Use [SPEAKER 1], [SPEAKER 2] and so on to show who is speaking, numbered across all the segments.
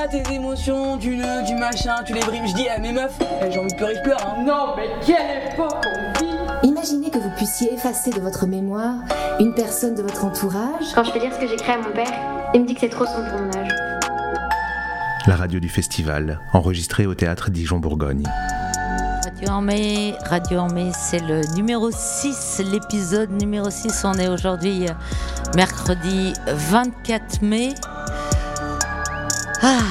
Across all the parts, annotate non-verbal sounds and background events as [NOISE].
[SPEAKER 1] pas tes émotions, du nœud, du machin, tu les brimes. Je dis à mes meufs, eh, j'ai envie de pleurer, je pleure. Hein.
[SPEAKER 2] Non, mais quelle époque on vit
[SPEAKER 3] Imaginez que vous puissiez effacer de votre mémoire une personne de votre entourage.
[SPEAKER 4] Quand je vais dire ce que j'ai créé à mon père, il me dit que c'est trop sombre pour mon âge.
[SPEAKER 5] La radio du festival, enregistrée au théâtre Dijon-Bourgogne.
[SPEAKER 6] Radio en mai, Radio en mai, c'est le numéro 6, l'épisode numéro 6. On est aujourd'hui euh, mercredi 24 mai. Ah,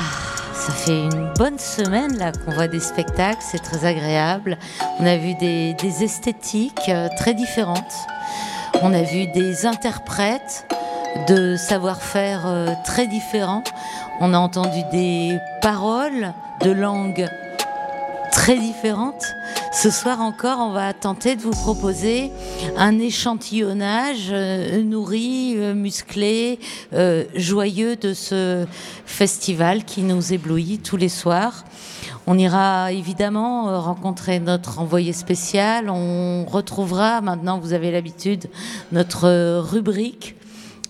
[SPEAKER 6] fait une bonne semaine là qu'on voit des spectacles, c'est très agréable. On a vu des, esthétiques euh, très différentes. On a vu des interprètes de savoir-faire euh, très différents. On a entendu des paroles de langues très différentes. Ce soir encore, on va tenter de vous proposer un échantillonnage euh, nourri, euh, musclé, euh, joyeux de ce festival qui nous éblouit tous les soirs. On ira évidemment rencontrer notre envoyé spécial. On retrouvera, maintenant vous avez l'habitude, notre rubrique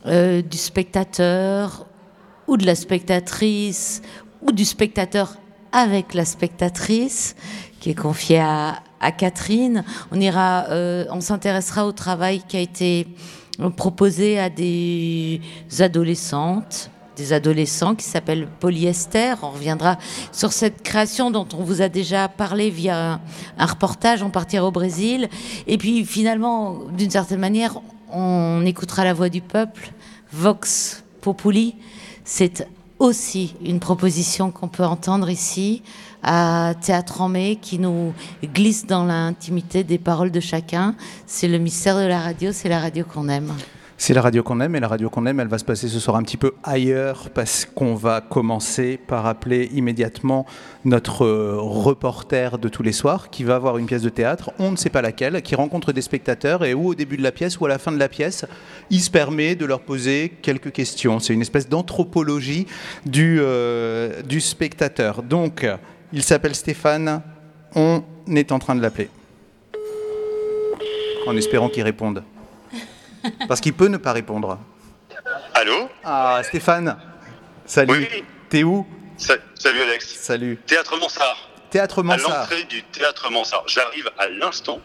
[SPEAKER 6] du spectateur ou de la spectatrice ou du spectateur avec la spectatrice qui est confiée à, à Catherine. On ira, euh, on s'intéressera au travail qui a été proposé à des adolescentes, des adolescents qui s'appellent Polyester. On reviendra sur cette création dont on vous a déjà parlé via un reportage. On partira au Brésil. Et puis finalement, d'une certaine manière, on écoutera la voix du peuple. Vox Populi, c'est aussi une proposition qu'on peut entendre ici à Théâtre en mai qui nous glisse dans l'intimité des paroles de chacun. C'est le mystère de la radio, c'est la radio qu'on aime.
[SPEAKER 5] C'est la radio qu'on aime et la radio qu'on aime, elle va se passer ce soir un petit peu ailleurs parce qu'on va commencer par appeler immédiatement notre euh, reporter de tous les soirs qui va avoir une pièce de théâtre, on ne sait pas laquelle, qui rencontre des spectateurs et où au début de la pièce ou à la fin de la pièce, il se permet de leur poser quelques questions. C'est une espèce d'anthropologie du, euh, du spectateur. Donc, il s'appelle Stéphane, on est en train de l'appeler. En espérant qu'il réponde. Parce qu'il peut ne pas répondre.
[SPEAKER 7] Allô?
[SPEAKER 5] Ah, Stéphane Salut
[SPEAKER 7] Oui.
[SPEAKER 5] T'es où?
[SPEAKER 7] Sa- Salut Alex.
[SPEAKER 5] Salut.
[SPEAKER 7] Théâtre Mansart.
[SPEAKER 5] Théâtre
[SPEAKER 7] À l'entrée du théâtre Mansart. J'arrive à l'instant.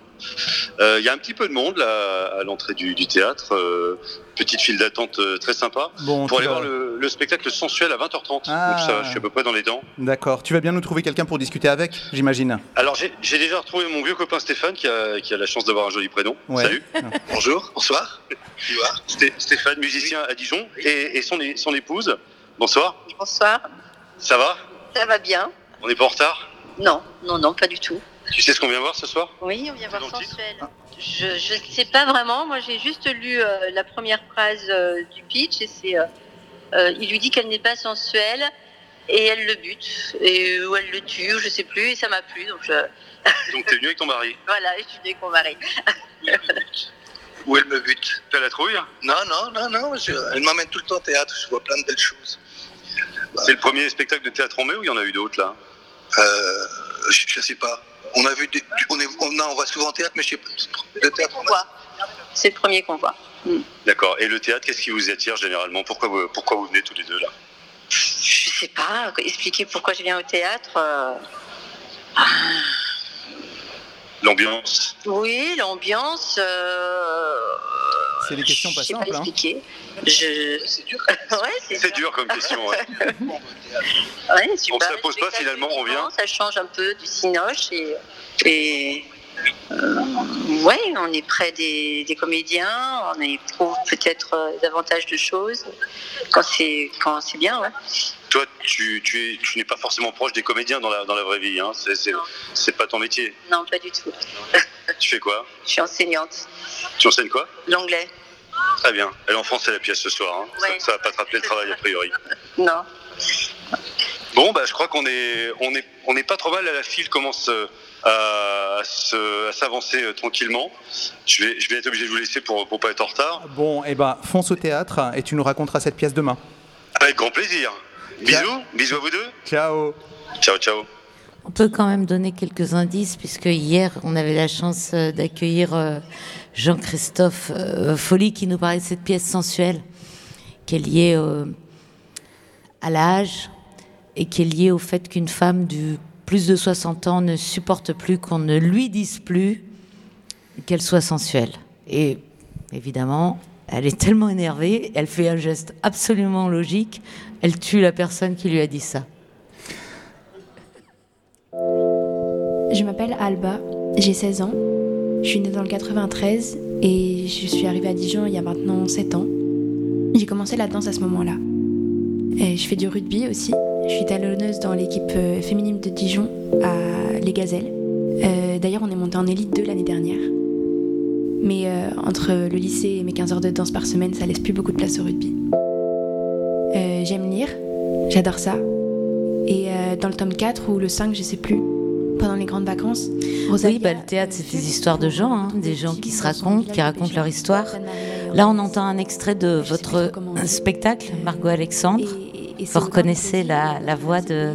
[SPEAKER 7] Euh, Il y a un petit peu de monde là, à l'entrée du, du théâtre. Euh, petite file d'attente euh, très sympa.
[SPEAKER 5] Bon,
[SPEAKER 7] Pour aller
[SPEAKER 5] vas-
[SPEAKER 7] voir le, le spectacle sensuel à 20h30.
[SPEAKER 5] Ah.
[SPEAKER 7] Donc ça, je suis à peu près dans les dents.
[SPEAKER 5] D'accord. Tu vas bien nous trouver quelqu'un pour discuter avec, j'imagine
[SPEAKER 7] Alors j'ai déjà retrouvé mon vieux copain Stéphane qui a, qui a la chance d'avoir un joli prénom.
[SPEAKER 5] Ouais.
[SPEAKER 7] Salut. [LAUGHS] Bonjour. Bonsoir. Sté- Stéphane, musicien à Dijon, et, et son, son épouse. Bonsoir.
[SPEAKER 8] Bonsoir,
[SPEAKER 7] Ça va?
[SPEAKER 8] Ça va bien
[SPEAKER 7] On n'est pas en retard?
[SPEAKER 8] Non, non, non, pas du tout.
[SPEAKER 7] Tu sais ce qu'on vient voir ce soir?
[SPEAKER 8] Oui, on vient voir sensuel. Je je sais pas vraiment, moi j'ai juste lu euh, la première phrase euh, du pitch et c'est euh, euh, il lui dit qu'elle n'est pas sensuelle et elle le bute et ou elle le tue, ou je sais plus et ça m'a plu donc je, [LAUGHS]
[SPEAKER 7] Donc t'es venu avec ton mari.
[SPEAKER 8] voilà, je suis avec mon mari.
[SPEAKER 7] Où elle me bute T'as la trouille
[SPEAKER 9] Non, non, non, non. je- elle m'emmène tout le temps au théâtre. Je vois plein de belles choses.
[SPEAKER 7] C'est le premier spectacle de théâtre en mai ou il y en a eu d'autres là?
[SPEAKER 9] Euh, je, je sais pas. On a vu, des, on, est, on, non, on va souvent au théâtre, mais je sais pas. Le théâtre,
[SPEAKER 8] On voit. C'est le premier qu'on voit.
[SPEAKER 7] D'accord. Et le théâtre, qu'est-ce qui vous attire généralement? Pourquoi vous, pourquoi vous venez tous les deux là?
[SPEAKER 8] Je sais pas, expliquer pourquoi je viens au théâtre. euh,
[SPEAKER 7] L'ambiance?
[SPEAKER 8] Oui, l'ambiance. euh,
[SPEAKER 5] C'est des questions pas simples, hein.
[SPEAKER 8] Je...
[SPEAKER 9] c'est dur.
[SPEAKER 8] Ouais, c'est
[SPEAKER 7] dur comme [LAUGHS] question. ouais. [LAUGHS]
[SPEAKER 8] Ouais, super.
[SPEAKER 7] Donc ça pose pas, finalement, on vient
[SPEAKER 8] Ça change un peu du cinoche et. et euh, ouais, on est près des, des comédiens, on éprouve peut-être euh, davantage de choses quand c'est quand c'est bien, ouais.
[SPEAKER 7] Toi, tu, tu, es, tu n'es pas forcément proche des comédiens dans la, dans la vraie vie. Hein. C'est, c'est,
[SPEAKER 8] Non.
[SPEAKER 7] c'est pas ton métier.
[SPEAKER 8] Non, pas du tout. [LAUGHS]
[SPEAKER 7] Tu fais quoi?
[SPEAKER 8] Je suis enseignante.
[SPEAKER 7] Tu enseignes quoi?
[SPEAKER 8] L'anglais,
[SPEAKER 7] Très bien. Elle en français la pièce ce soir. hein.
[SPEAKER 8] Ouais.
[SPEAKER 7] Ça, ça va pas te rappeler le travail a priori. [LAUGHS]
[SPEAKER 8] non.
[SPEAKER 7] Bon, bah, je crois qu'on est, on est, on est pas trop mal. La file commence euh, à, se- à s'avancer euh, tranquillement. Je vais, je vais être obligé de vous laisser pour, pour pas être en retard.
[SPEAKER 5] Bon, eh ben, fonce au théâtre et tu nous raconteras cette pièce demain.
[SPEAKER 7] Avec grand plaisir. Bisous, bisous à vous deux.
[SPEAKER 5] Ciao
[SPEAKER 7] Ciao, ciao.
[SPEAKER 6] On peut quand même donner quelques indices, puisque hier, on avait la chance euh, d'accueillir euh, Jean-Christophe euh, Folly qui nous parlait de cette pièce sensuelle qui est liée à l'âge et qui est liée au fait qu'une femme de plus de 60 ans ne supporte plus qu'on ne lui dise plus qu'elle soit sensuelle. Et évidemment, elle est tellement énervée, elle fait un geste absolument logique, elle tue la personne qui lui a dit ça.
[SPEAKER 10] Je m'appelle Alba, j'ai 16 ans. Je suis née dans le 93 et je suis arrivée à Dijon il y a maintenant 7 ans. J'ai commencé la danse à ce moment-là. Et je fais du rugby aussi. Je suis talonneuse dans l'équipe euh, féminine de Dijon à Les Gazelles. Euh, D'ailleurs, on est monté en élite 2 l'année dernière. Mais euh, entre le lycée et mes 15 heures de danse par semaine, ça laisse plus beaucoup de place au rugby. Euh, J'aime lire, j'adore ça. Et euh, dans le tome 4 ou le 5, je sais plus, pendant les grandes vacances,
[SPEAKER 6] oui, bah, le théâtre, c'est des histoires de gens, hein, des gens qui se racontent, qui racontent leur histoire. Là, on entend un extrait de votre spectacle, Margot Alexandre. Vous reconnaissez la, la voix de,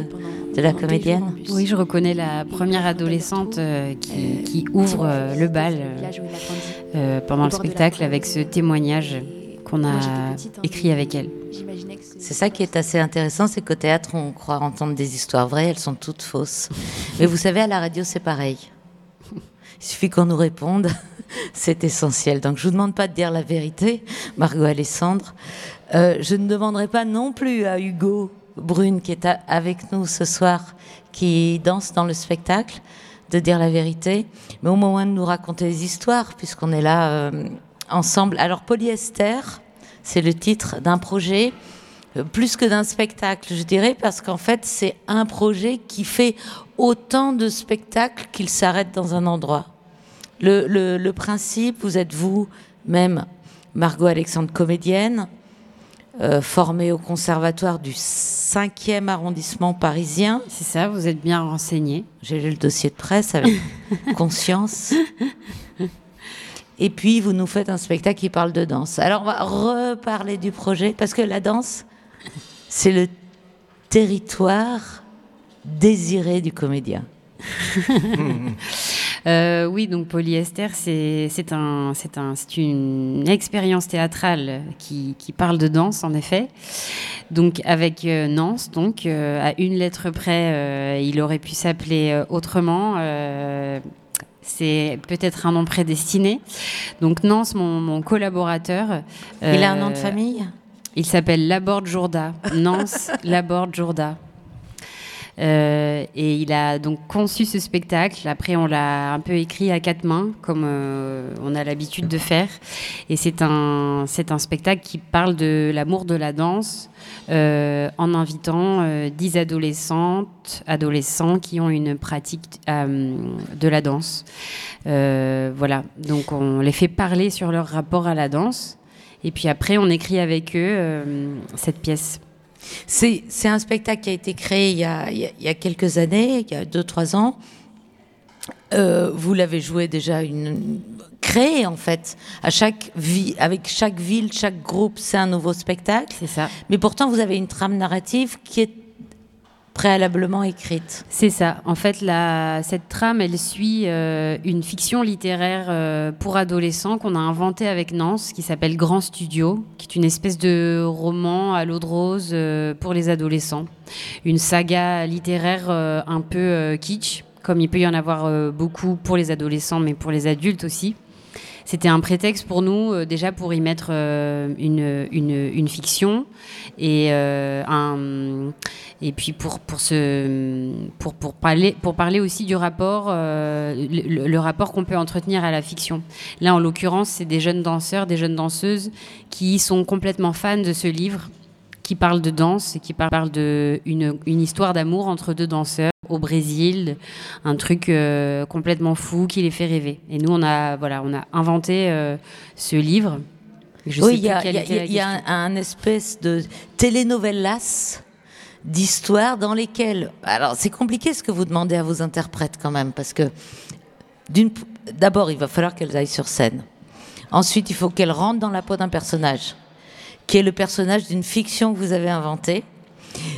[SPEAKER 6] de la comédienne
[SPEAKER 11] Oui, je reconnais la première adolescente qui, qui, ouvre le bal euh, pendant le spectacle avec ce témoignage qu'on a écrit avec elle.
[SPEAKER 6] C'est ça qui est assez intéressant, c'est qu'au théâtre, on croit entendre des histoires vraies, elles sont toutes fausses. Mais vous savez, à la radio, c'est pareil. Il suffit qu'on nous réponde, [LAUGHS] c'est essentiel. Donc je vous demande pas de dire la vérité, Margot Alessandre. Euh, je ne demanderai pas non plus à Hugo Brune, qui est avec nous ce soir, qui danse dans le spectacle, de dire la vérité, mais au moins de nous raconter des histoires, puisqu'on est là euh, ensemble. Alors Polyester, c'est le titre d'un projet euh, plus que d'un spectacle, je dirais, parce qu'en fait, c'est un projet qui fait autant de spectacles qu'il s'arrête dans un endroit. Le, principe, vous êtes vous-même, Margot Alexandre, comédienne, euh, formée au conservatoire du 5e arrondissement parisien.
[SPEAKER 11] C'est ça, vous êtes bien renseignée.
[SPEAKER 6] J'ai lu le dossier de presse avec [LAUGHS] conscience. Et puis, vous nous faites un spectacle qui parle de danse. Alors, on va reparler du projet, parce que la danse, c'est le territoire désiré du comédien. [LAUGHS]
[SPEAKER 11] euh, oui, donc Polyester, c'est un, un, une expérience théâtrale qui, qui, parle de danse, en effet. Donc avec euh, Nance, donc euh, à une lettre près, il aurait pu s'appeler autrement. c'est peut-être un nom prédestiné. Donc Nance, mon, mon collaborateur.
[SPEAKER 6] il a un nom de famille?
[SPEAKER 11] il s'appelle Laborde Jourda. Nance [LAUGHS] Laborde Jourda. Euh, et il a donc conçu ce spectacle. Après, on l'a un peu écrit à quatre mains, comme euh, on a l'habitude de faire. Et c'est un, c'est un spectacle qui parle de l'amour de la danse euh, en invitant dix adolescentes, adolescents qui ont une pratique de la danse. voilà. Donc, on les fait parler sur leur rapport à la danse. Et puis après, on écrit avec eux cette pièce.
[SPEAKER 6] C'est un spectacle qui a été créé il y a, il y a quelques années, il y a 2-3 ans. Euh, vous l'avez joué déjà, une, créé en fait. À chaque vie, avec chaque ville, chaque groupe, c'est un nouveau spectacle.
[SPEAKER 11] C'est ça.
[SPEAKER 6] Mais pourtant, vous avez une trame narrative qui est préalablement écrite.
[SPEAKER 11] C'est ça. En fait, cette trame, elle suit euh, une fiction littéraire euh, pour adolescents qu'on a inventée avec Nance, qui s'appelle Grand Studio, qui est une espèce de roman à l'eau de rose euh, pour les adolescents. Une saga littéraire un peu kitsch, comme il peut y en avoir beaucoup pour les adolescents, mais pour les adultes aussi. C'était un prétexte pour nous euh, déjà pour y mettre euh, une, fiction et euh, puis pour pour pour parler pour parler aussi du rapport le, rapport qu'on peut entretenir à la fiction. Là en l'occurrence, c'est des jeunes danseurs, des jeunes danseuses qui sont complètement fans de ce livre qui parle de danse et qui parle de une, une histoire d'amour entre deux danseurs au Brésil, un truc euh, complètement fou qui les fait rêver. Et nous, on a, voilà, on a inventé euh, ce livre.
[SPEAKER 6] Je oui, il y a, y a, y a un, un, espèce de telenovelas d'histoires dans lesquelles... Alors, c'est compliqué ce que vous demandez à vos interprètes quand même, parce que d'abord, il va falloir qu'elles aillent sur scène. Ensuite, il faut qu'elles rentrent dans la peau d'un personnage, qui est le personnage d'une fiction que vous avez inventée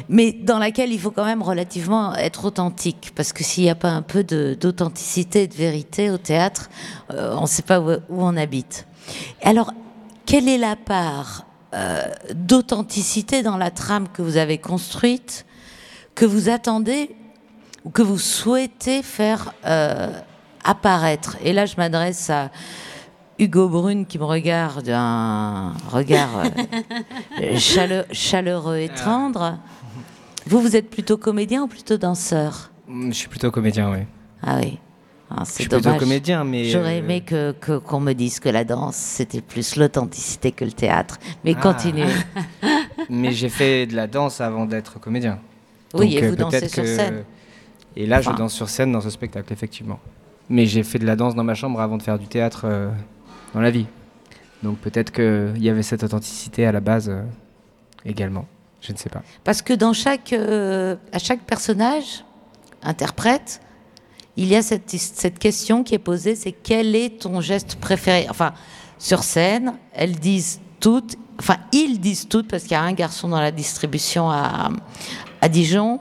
[SPEAKER 6] mais dans laquelle il faut quand même relativement être authentique, parce que s'il n'y a pas un peu d'authenticité et de vérité au théâtre, euh, on ne sait pas où, on habite. Alors, quelle est la part euh, d'authenticité dans la trame que vous avez construite, que vous attendez ou que vous souhaitez faire euh, apparaître? Et là, je m'adresse à Hugo Brune qui me regarde d'un regard euh, [LAUGHS] chale- chaleureux et tendre. Vous, vous êtes plutôt comédien ou plutôt danseur?
[SPEAKER 12] Je suis plutôt comédien, oui.
[SPEAKER 6] Ah oui. Ah, c'est dommage.
[SPEAKER 12] comédien, mais,
[SPEAKER 6] J'aurais
[SPEAKER 12] euh,
[SPEAKER 6] aimé que que- qu'on me dise que la danse, c'était plus l'authenticité que le théâtre. Mais
[SPEAKER 12] Ah.
[SPEAKER 6] continuez. [LAUGHS]
[SPEAKER 12] Mais j'ai fait de la danse avant d'être comédien.
[SPEAKER 6] Oui,
[SPEAKER 12] Donc,
[SPEAKER 6] et
[SPEAKER 12] euh,
[SPEAKER 6] vous dansez
[SPEAKER 12] peut-être
[SPEAKER 6] sur
[SPEAKER 12] que-
[SPEAKER 6] scène.
[SPEAKER 12] Et là, je danse sur scène dans ce spectacle, effectivement. Mais j'ai fait de la danse dans ma chambre avant de faire du théâtre euh, dans la vie. Donc peut-être qu'il y avait cette authenticité à la base euh, également. Je ne sais pas.
[SPEAKER 6] Parce que dans chaque, euh, à chaque personnage, interprète, il y a cette, cette question qui est posée, c'est quel est ton geste préféré? Enfin, sur scène, elles disent toutes, enfin, ils disent toutes, parce qu'il y a un garçon dans la distribution à, à Dijon.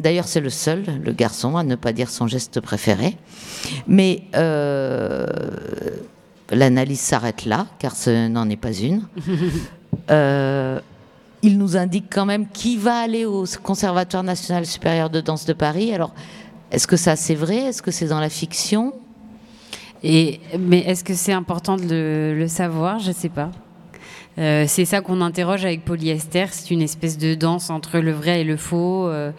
[SPEAKER 6] D'ailleurs, c'est le seul, le garçon, à ne pas dire son geste préféré. Mais euh, l'analyse s'arrête là, car ce n'en est pas une. [LAUGHS] Euh, il nous indique quand même qui va aller au Conservatoire national supérieur de danse de Paris. Alors, est-ce que ça c'est vrai? Est-ce que c'est dans la fiction?
[SPEAKER 11] Et, mais est-ce que c'est important de le, le savoir? Je ne sais pas. Euh, c'est ça qu'on interroge avec polyester. C'est une espèce de danse entre le vrai et le faux. Euh,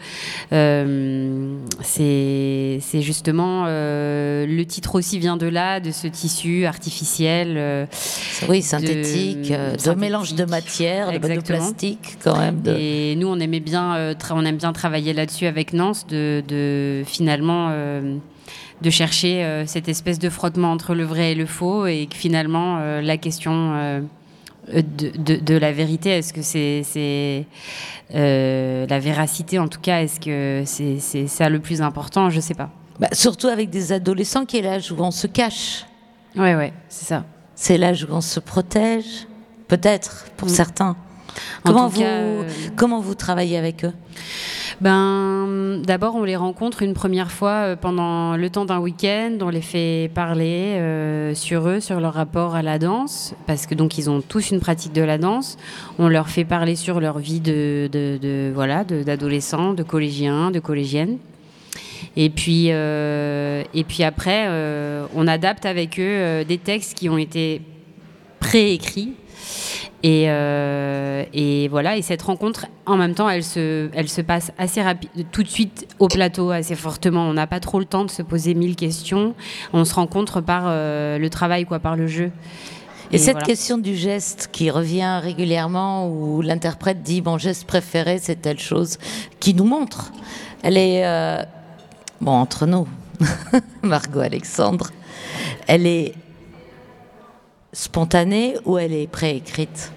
[SPEAKER 11] euh, c'est justement le titre aussi vient de là, de ce tissu artificiel.
[SPEAKER 6] Oui, synthétique, de mélange de matière, de- plastique, quand même, de-
[SPEAKER 11] Et nous, on aimait bien, on aime bien travailler là-dessus avec Nance, de, de finalement. de chercher euh, cette espèce de frottement entre le vrai et le faux, et que finalement, euh, la question euh, de, de- de la vérité, est-ce que c'est euh, la véracité en tout cas, est-ce que c'est ça le plus important? Je sais pas.
[SPEAKER 6] Bah, surtout avec des adolescents qui est l'âge où on se cache.
[SPEAKER 11] Ouais, ouais, c'est ça.
[SPEAKER 6] C'est l'âge où on se protège, peut-être, pour
[SPEAKER 11] Mm.
[SPEAKER 6] certains.
[SPEAKER 11] En
[SPEAKER 6] Comment vous,
[SPEAKER 11] cas, euh,
[SPEAKER 6] comment vous travaillez avec eux?
[SPEAKER 11] Ben, d'abord, on les rencontre une première fois euh, pendant le temps d'un week-end. On les fait parler euh, sur eux, sur leur rapport à la danse, parce que donc ils ont tous une pratique de la danse. On leur fait parler sur leur vie de, de, de- voilà, de- d'adolescents, de collégiens, de collégiennes. Et puis, euh, et puis après, euh, on adapte avec eux euh, des textes qui ont été préécrits. Et, euh, et voilà, et cette rencontre, en même temps, elle se, elle se passe assez rapide, tout de suite au plateau, assez fortement. On n'a pas trop le temps de se poser mille questions. On se rencontre par euh, le travail, quoi, par le jeu.
[SPEAKER 6] Et, cette
[SPEAKER 11] voilà.
[SPEAKER 6] question du geste qui revient régulièrement, où l'interprète dit mon geste préféré, c'est telle chose, qui nous montre. Elle est, euh, bon, entre nous, [LAUGHS] Margot Alexandre, elle est spontanée ou elle est préécrite?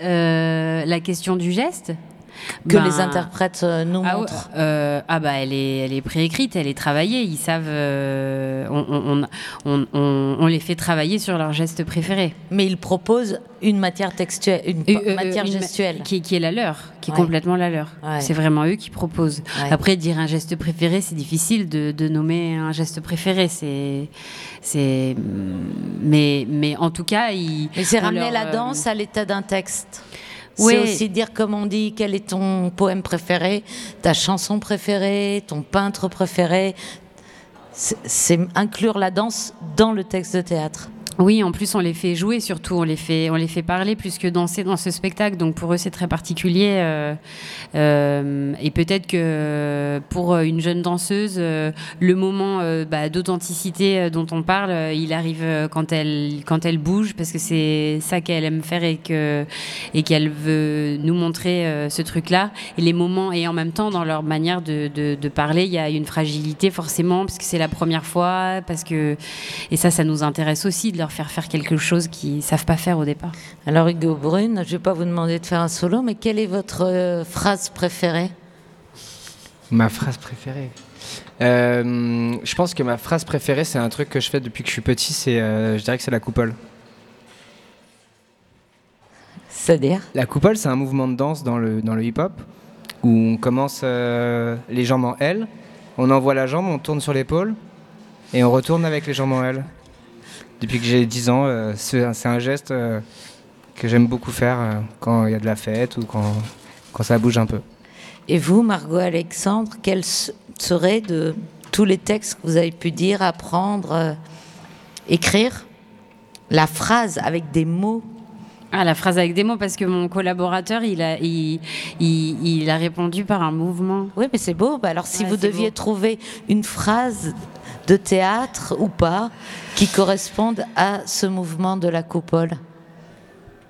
[SPEAKER 11] Euh, la question du geste?
[SPEAKER 6] Que
[SPEAKER 11] Ben,
[SPEAKER 6] les interprètes euh, nous
[SPEAKER 11] ah,
[SPEAKER 6] montrent.
[SPEAKER 11] euh, ah bah elle est, elle est préécrite, elle est travaillée. Ils savent, euh, on, on, on, les fait travailler sur leur geste préféré.
[SPEAKER 6] Mais ils proposent une matière textuelle, une
[SPEAKER 11] Euh,
[SPEAKER 6] matière
[SPEAKER 11] une
[SPEAKER 6] gestuelle.
[SPEAKER 11] qui, qui est la leur, qui est complètement la leur.
[SPEAKER 6] Ouais.
[SPEAKER 11] C'est vraiment eux qui proposent.
[SPEAKER 6] Ouais.
[SPEAKER 11] Après, dire un geste préféré, c'est difficile de, de nommer un geste préféré. C'est, c'est, mais, mais en tout cas, ils.
[SPEAKER 6] C'est ramener
[SPEAKER 11] leur,
[SPEAKER 6] la danse à l'état d'un texte.
[SPEAKER 11] Oui.
[SPEAKER 6] C'est aussi dire, comme on dit, quel est ton poème préféré, ta chanson préférée, ton peintre préféré. C'est- C'est inclure la danse dans le texte de théâtre.
[SPEAKER 11] Oui, en plus on les fait jouer, surtout on les fait, on les fait parler plus que danser dans ce spectacle. Donc pour eux c'est très particulier. euh, euh, et peut-être que pour une jeune danseuse, euh, le moment euh, bah, d'authenticité euh, dont on parle, euh, il arrive euh, quand elle quand elle bouge, parce que c'est ça qu'elle aime faire et que et qu'elle veut nous montrer euh, ce truc-là. Et les moments et en même temps dans leur manière de, de, parler, il y a une fragilité forcément parce que c'est la première fois, parce que et ça, ça nous intéresse aussi leur faire faire quelque chose qu'ils savent pas faire au départ.
[SPEAKER 6] Alors Hugo Brune, je ne vais pas vous demander de faire un solo, mais quelle est votre euh, phrase préférée?
[SPEAKER 12] Ma phrase préférée. Euh, je pense que ma phrase préférée, c'est un truc que je fais depuis que je suis petit. C'est, euh, je dirais que c'est la coupole.
[SPEAKER 6] C'est-à-dire?
[SPEAKER 12] La coupole, c'est un mouvement de danse dans le, dans le hip-hop où on commence euh, les jambes en L, on envoie la jambe, on tourne sur l'épaule et on retourne avec les jambes en L. Depuis que j'ai 10 ans, euh, c'est c'est un geste euh, que j'aime beaucoup faire euh, quand il y a de la fête ou quand, quand ça bouge un peu.
[SPEAKER 6] Et vous, Margot Alexandre, quels seraient de tous les textes que vous avez pu dire, apprendre, euh, écrire, la phrase avec des mots
[SPEAKER 11] ah, la phrase avec des mots, parce que mon collaborateur, il a, il, il, a répondu par un mouvement.
[SPEAKER 6] Oui, mais c'est beau. Bah, alors, si vous deviez trouver une phrase de théâtre ou pas qui corresponde à ce mouvement de la coupole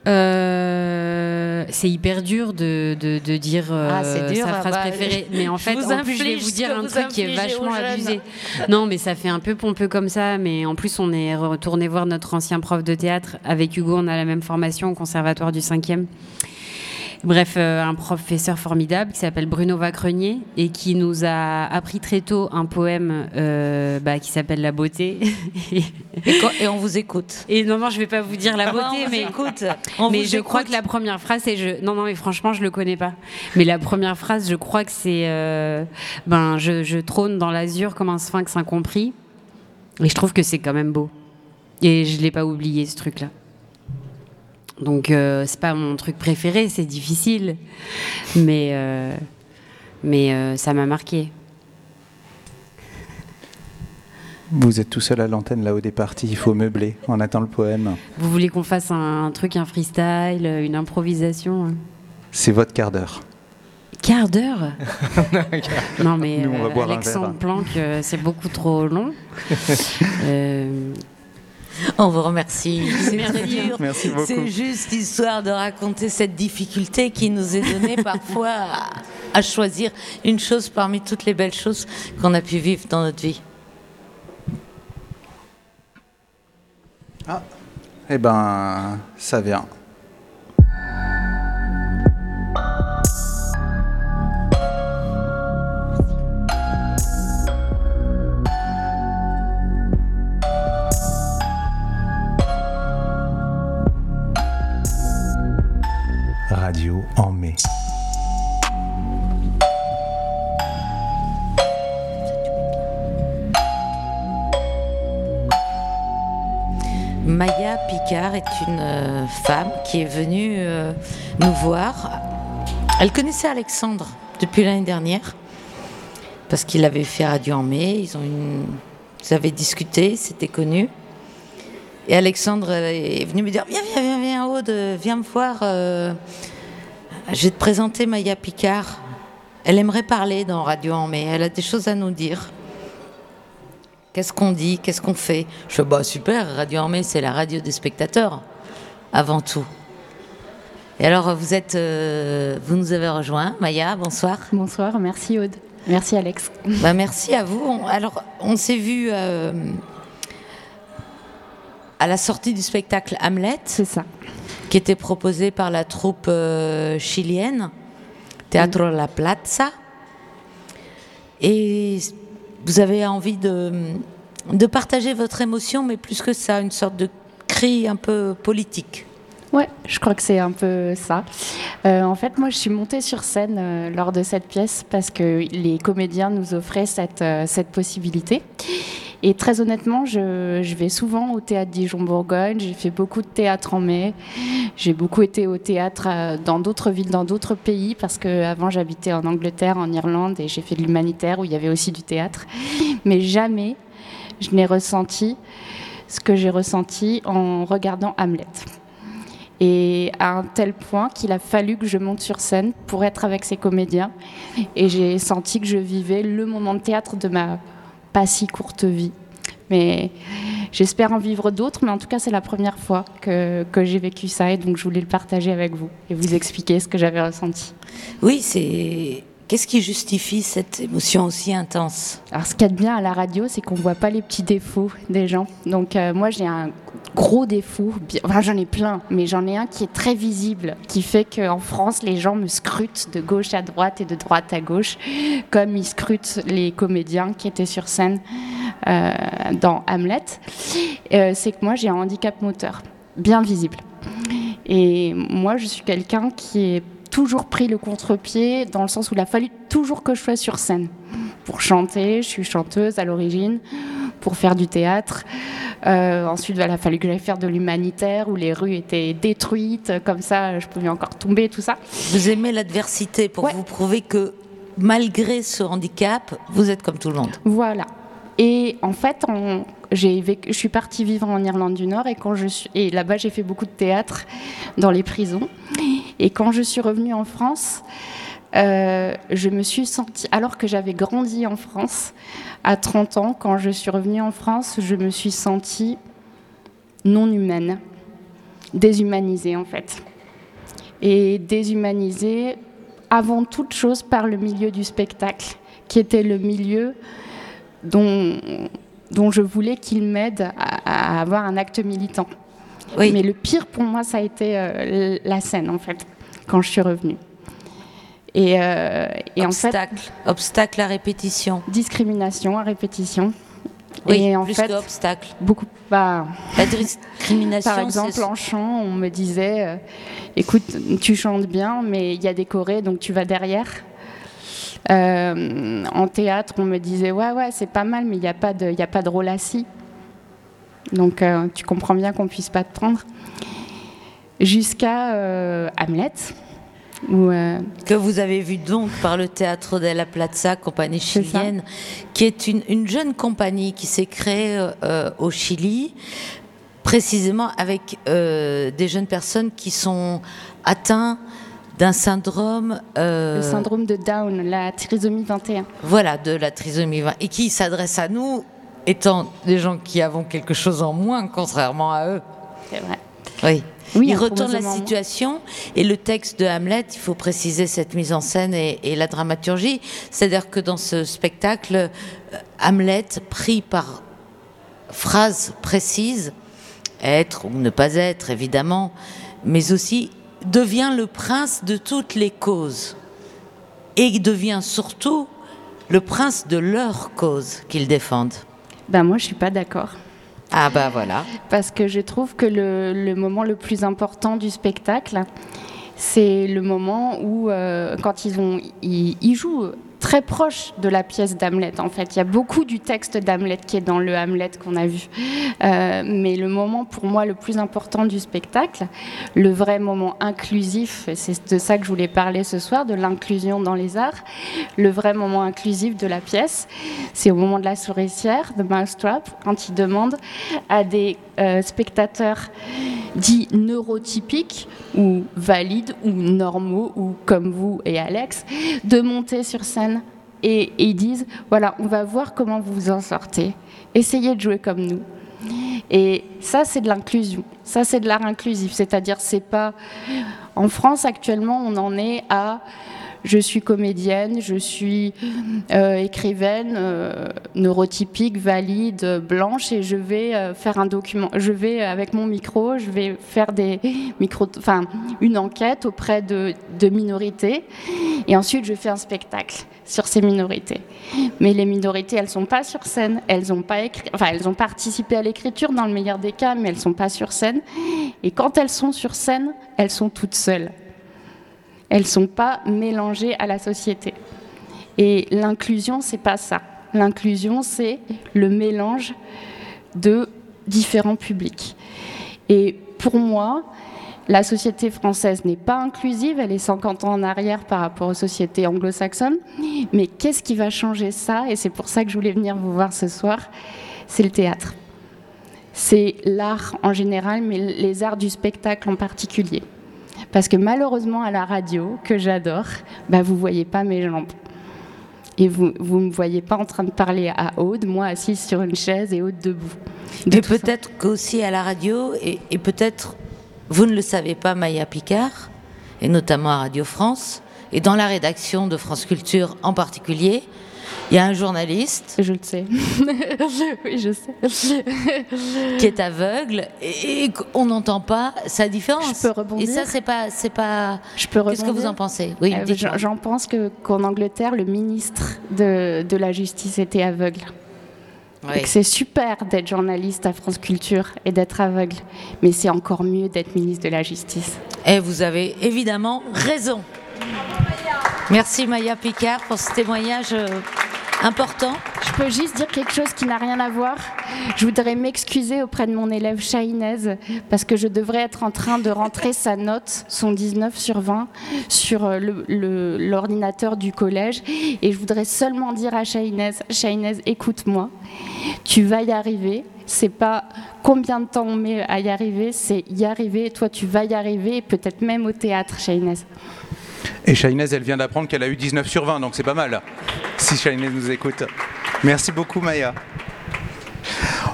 [SPEAKER 11] euh, c'est hyper dur de, de, dire euh,
[SPEAKER 6] ah, sa
[SPEAKER 11] ah
[SPEAKER 6] phrase
[SPEAKER 11] bah, préférée. Mais en [LAUGHS] fait, en plus, je vais vous dire un truc qui est vachement abusé. Non, mais ça fait un peu pompeux comme ça. Mais en plus, on est retourné voir notre ancien prof de théâtre. Avec Hugo, on a la même formation au conservatoire du 5e. Bref, euh, un professeur formidable qui s'appelle Bruno Vacrenier et qui nous a appris très tôt un poème euh, bah, qui s'appelle La beauté. [LAUGHS]
[SPEAKER 6] et, on vous écoute.
[SPEAKER 11] Et non, non, je vais pas vous dire la ah beauté, mais
[SPEAKER 6] écoute. [LAUGHS]
[SPEAKER 11] mais je crois que la première phrase, c'est je. Non, non, mais franchement, je le connais pas. Mais la première phrase, je crois que c'est euh, ben, je, je trône dans l'azur comme un sphinx incompris. Et je trouve que c'est quand même beau. Et je l'ai pas oublié ce truc-là. Donc euh, c'est pas mon truc préféré, c'est difficile, mais euh, mais euh, ça m'a marqué.
[SPEAKER 5] Vous êtes tout seul à l'antenne là-haut des parties, il faut meubler. On attend le poème.
[SPEAKER 11] Vous voulez qu'on fasse un, truc, un freestyle, une improvisation hein?
[SPEAKER 5] C'est votre quart d'heure.
[SPEAKER 11] Quart d'heure? [LAUGHS] Non mais Alexandre Planck, c'est beaucoup trop long. [LAUGHS]
[SPEAKER 6] On vous remercie.
[SPEAKER 5] Merci beaucoup.
[SPEAKER 6] C'est juste histoire de raconter cette difficulté qui nous est donnée parfois à, choisir une chose parmi toutes les belles choses qu'on a pu vivre dans notre vie.
[SPEAKER 5] Ah, eh ben, ça vient. En mai.
[SPEAKER 6] Maya Picard est une euh, femme qui est venue euh, nous voir. Elle connaissait Alexandre depuis l'année dernière parce qu'il avait fait Radio en mai. Ils, ont. Ils avaient discuté, c'était connu. Et Alexandre est venu me dire Viens, viens, viens, viens, Aude, viens me voir. Euh, je vais te présenter Maya Picard. Elle aimerait parler dans Radio en mai. Elle a des choses à nous dire. Qu'est-ce qu'on dit? Qu'est-ce qu'on fait? Je fais bah super, Radio en mai, c'est la radio des spectateurs, avant tout. Et alors, vous êtes, euh, vous nous avez rejoint, Maya. Bonsoir.
[SPEAKER 13] Bonsoir. Merci Aude. Merci Alex.
[SPEAKER 6] Bah, merci à vous. alors, on s'est vu. Euh, à la sortie du spectacle Hamlet.
[SPEAKER 13] C'est ça.
[SPEAKER 6] Qui était proposé par la troupe euh, chilienne, Teatro La Plaza. Et vous avez envie de, de partager votre émotion, mais plus que ça, une sorte de cri un peu politique.
[SPEAKER 13] Ouais, je crois que c'est un peu ça. Euh, en fait, moi, je suis montée sur scène euh, lors de cette pièce parce que les comédiens nous offraient cette, cette possibilité. Et très honnêtement, je, vais souvent au théâtre Dijon-Bourgogne. J'ai fait beaucoup de théâtre en mai. J'ai beaucoup été au théâtre euh, dans d'autres villes, dans d'autres pays, parce qu'avant j'habitais en Angleterre, en Irlande, et j'ai fait de l'humanitaire où il y avait aussi du théâtre. Mais jamais je n'ai ressenti ce que j'ai ressenti en regardant Hamlet. Et à un tel point qu'il a fallu que je monte sur scène pour être avec ces comédiens. Et j'ai senti que je vivais le moment de théâtre de ma pas si courte vie. Mais j'espère en vivre d'autres, mais en tout cas, c'est la première fois que, que j'ai vécu ça et donc je voulais le partager avec vous et vous expliquer ce que j'avais ressenti.
[SPEAKER 6] Oui, c'est Qu'est-ce qui justifie cette émotion aussi intense
[SPEAKER 13] Alors, ce qu'il y a de bien à la radio, c'est qu'on ne voit pas les petits défauts des gens. Donc, euh, moi, j'ai un gros défaut. Enfin, j'en ai plein, mais j'en ai un qui est très visible, qui fait qu'en France, les gens me scrutent de gauche à droite et de droite à gauche, comme ils scrutent les comédiens qui étaient sur scène euh, dans Hamlet. Euh, c'est que moi, j'ai un handicap moteur, bien visible. Et moi, je suis quelqu'un qui est toujours pris le contre-pied dans le sens où il a fallu toujours que je sois sur scène pour chanter. Je suis chanteuse à l'origine. pour faire du théâtre. Euh, ensuite, il a fallu que j'aille faire de l'humanitaire où les rues étaient détruites, comme ça, je pouvais encore tomber, tout ça.
[SPEAKER 6] Vous aimez l'adversité pour vous prouver que malgré ce handicap, vous êtes comme tout le monde.
[SPEAKER 13] Voilà. Et en fait, j'ai je suis partie vivre en Irlande du Nord et, et là-bas, j'ai fait beaucoup de théâtre dans les prisons. Et quand je suis revenue en France, euh, je me suis sentie, alors que j'avais grandi en France, à 30 ans, quand je suis revenue en France, je me suis sentie non humaine, déshumanisée en fait. Et déshumanisée avant toute chose par le milieu du spectacle, qui était le milieu dont, dont je voulais qu'il m'aide à, avoir un acte militant. Mais le pire pour moi, ça a été euh, la scène, en fait, quand je suis revenue. Et, euh, et
[SPEAKER 6] obstacle, en fait, obstacle à répétition.
[SPEAKER 13] Discrimination à répétition.
[SPEAKER 6] Oui, et en plus fait, obstacle.
[SPEAKER 13] Beaucoup. Bah,
[SPEAKER 6] la discrimination.
[SPEAKER 13] Par exemple, en chant, on me disait, euh, écoute, tu chantes bien, mais il y a des chorés, donc tu vas derrière. Euh, en théâtre, on me disait, ouais, ouais, c'est pas mal, mais il n'y a pas de, a pas de rôle assis. Donc, tu comprends bien qu'on puisse pas te prendre. Jusqu'à Hamlet
[SPEAKER 6] euh, que vous avez vu donc par le Théâtre de la Plaza, compagnie chilienne, qui est une, jeune compagnie qui s'est créée euh, au Chili, précisément avec euh, des jeunes personnes qui sont atteintes d'un syndrome.
[SPEAKER 13] le syndrome de Down, la trisomie 21.
[SPEAKER 6] Voilà, de la trisomie 21, et qui s'adresse à nous, étant des gens qui avons quelque chose en moins, contrairement à eux.
[SPEAKER 13] C'est vrai.
[SPEAKER 6] Oui il retourne la situation et le texte de Hamlet, il faut préciser cette mise en scène et, la dramaturgie. C'est-à-dire que dans ce spectacle, euh, Hamlet, pris par phrases précises, être ou ne pas être évidemment, mais aussi devient le prince de toutes les causes et devient surtout le prince de leurs causes qu'ils défendent.
[SPEAKER 13] Ben moi, je suis pas d'accord.
[SPEAKER 6] Ah bah voilà.
[SPEAKER 13] Parce que je trouve que le, moment le plus important du spectacle, c'est le moment où, euh, quand ils, ont, ils jouent très proche de la pièce d'Hamlet. En fait, il y a beaucoup du texte d'Hamlet qui est dans le Hamlet qu'on a vu. Euh, mais le moment pour moi le plus important du spectacle, le vrai moment inclusif, c'est de ça que je voulais parler ce soir, de l'inclusion dans les arts, le vrai moment inclusif de la pièce, c'est au moment de la souricière, de Mousetrap, quand il demande à des euh, spectateurs dits neurotypiques ou valides ou normaux ou comme vous et Alex de monter sur scène et, ils disent voilà on va voir comment vous vous en sortez. Essayez de jouer comme nous. Et ça c'est de l'inclusion. Ça c'est de l'art inclusif. C'est-à-dire c'est pas en France actuellement on en est à je suis comédienne, je suis euh, écrivaine, euh, neurotypique, valide, blanche, et je vais euh, faire un document. Je vais avec mon micro, je vais faire des micro, enfin une enquête auprès de, de minorités, et ensuite je fais un spectacle sur ces minorités. Mais les minorités, elles sont pas sur scène, elles ont pas écrit, enfin elles ont participé à l'écriture dans le meilleur des cas, mais elles sont pas sur scène. Et quand elles sont sur scène, elles sont toutes seules elles sont pas mélangées à la société. Et l'inclusion, c'est pas ça. L'inclusion, c'est le mélange de différents publics. Et pour moi, la société française n'est pas inclusive, elle est 50 ans en arrière par rapport aux sociétés anglo-saxonnes. Mais qu'est-ce qui va changer ça? Et c'est pour ça que je voulais venir vous voir ce soir. C'est le théâtre. C'est l'art en général, mais les arts du spectacle en particulier. Parce que malheureusement, à la radio, que j'adore, bah, vous ne voyez pas mes jambes. Et vous ne me voyez pas en train de parler à Aude, moi assise sur une chaise et Aude debout.
[SPEAKER 6] Et peut-être qu'aussi à la radio, et, et peut-être, vous ne le savez pas, Maya Picard, et notamment à Radio France, et dans la rédaction de France Culture en particulier, il y a un journaliste.
[SPEAKER 13] Je le sais. [LAUGHS] oui, je sais. [LAUGHS]
[SPEAKER 6] qui est aveugle et, on n'entend pas sa différence.
[SPEAKER 13] Je peux rebondir.
[SPEAKER 6] Et ça, c'est pas, c'est pas.
[SPEAKER 13] Je peux
[SPEAKER 6] Qu'est-ce que vous en pensez? Oui.
[SPEAKER 13] Euh, j'en pense que qu'en Angleterre, le ministre de, de la Justice était aveugle. Oui. C'est super d'être journaliste à France Culture et d'être aveugle, mais c'est encore mieux d'être ministre de la Justice.
[SPEAKER 6] Et vous avez évidemment raison. Merci Maya Picard pour ce témoignage euh, Important.
[SPEAKER 13] Je peux juste dire quelque chose qui n'a rien à voir. Je voudrais m'excuser auprès de mon élève Shahinez parce que je devrais être en train de rentrer sa note, son 19 sur 20, sur euh, l'ordinateur du collège. Et je voudrais seulement dire à Shahinez, Shahinez, écoute-moi, tu vas y arriver. C'est pas combien de temps on met à y arriver, c'est y arriver. Et toi, tu vas y arriver, peut-être même au théâtre, Shahinez.
[SPEAKER 5] Et Shainez, elle vient d'apprendre qu'elle a eu 19 sur 20, donc c'est pas mal, si Shainez nous écoute. Merci beaucoup, Maya.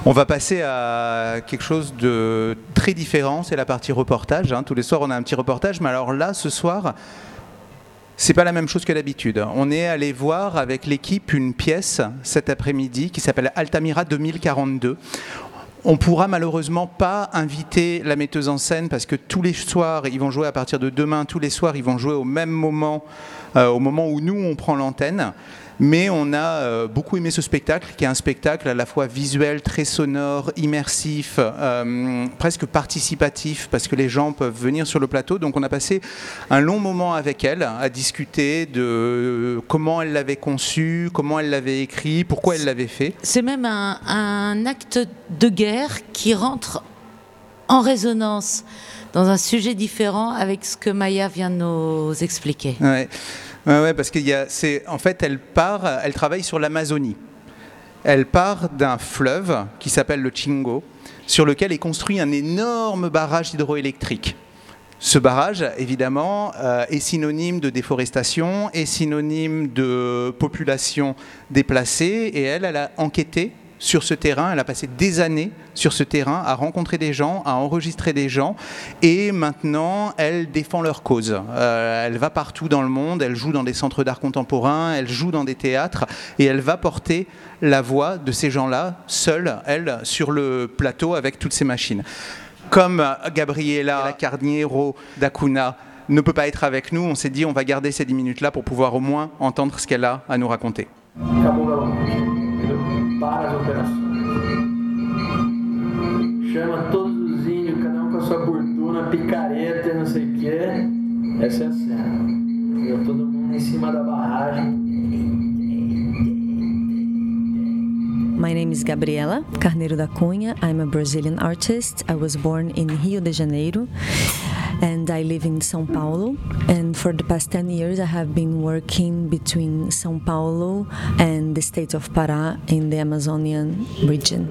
[SPEAKER 5] On va passer à quelque chose de très différent, c'est la partie reportage. Hein. Tous les soirs, on a un petit reportage, mais alors là, ce soir, c'est pas la même chose que d'habitude. On est allé voir avec l'équipe une pièce cet après-midi qui s'appelle Altamira 2042. On pourra malheureusement pas inviter la metteuse en scène parce que tous les soirs, ils vont jouer à partir de demain, tous les soirs, ils vont jouer au même moment, euh, au moment où nous, on prend l'antenne. Mais on a euh, beaucoup aimé ce spectacle, qui est un spectacle à la fois visuel, très sonore, immersif, euh, presque participatif, parce que les gens peuvent venir sur le plateau. Donc on a passé un long moment avec elle à discuter de comment elle l'avait conçu, comment elle l'avait écrit, pourquoi elle l'avait fait.
[SPEAKER 6] C'est même un, acte de guerre qui rentre en résonance dans un sujet différent avec ce que Maya vient de nous expliquer.
[SPEAKER 5] Ouais. Ouais, parce qu'il y a, c'est, en fait, elle part, elle travaille sur l'Amazonie. Elle part d'un fleuve qui s'appelle le Chingo, sur lequel est construit un énorme barrage hydroélectrique. Ce barrage, évidemment, euh, est synonyme de déforestation, est synonyme de population déplacée, et elle, elle a enquêté sur ce terrain. Elle a passé des années sur ce terrain à rencontrer des gens, à enregistrer des gens. Et maintenant, elle défend leur cause. Euh, elle va partout dans le monde. Elle joue dans des centres d'art contemporain. Elle joue dans des théâtres. Et elle va porter la voix de ces gens-là, seule, elle, sur le plateau avec toutes ces machines. Comme Gabriela Carniero d'Acuna ne peut pas être avec nous, on s'est dit on va garder ces 10 minutes-là pour pouvoir au moins entendre ce qu'elle a à nous raconter.
[SPEAKER 14] Para as operações. Chama todos os índios, cada um com a sua fortuna, picareta e não sei o que. Essa é a cena. todo mundo em cima da barragem.
[SPEAKER 15] My name is Gabriela Carneiro da Cunha. I'm a Brazilian artist. I was born in Rio de Janeiro and I live in São Paulo. And for the past 10 years, I have been working between São Paulo and the state of Pará in the Amazonian region.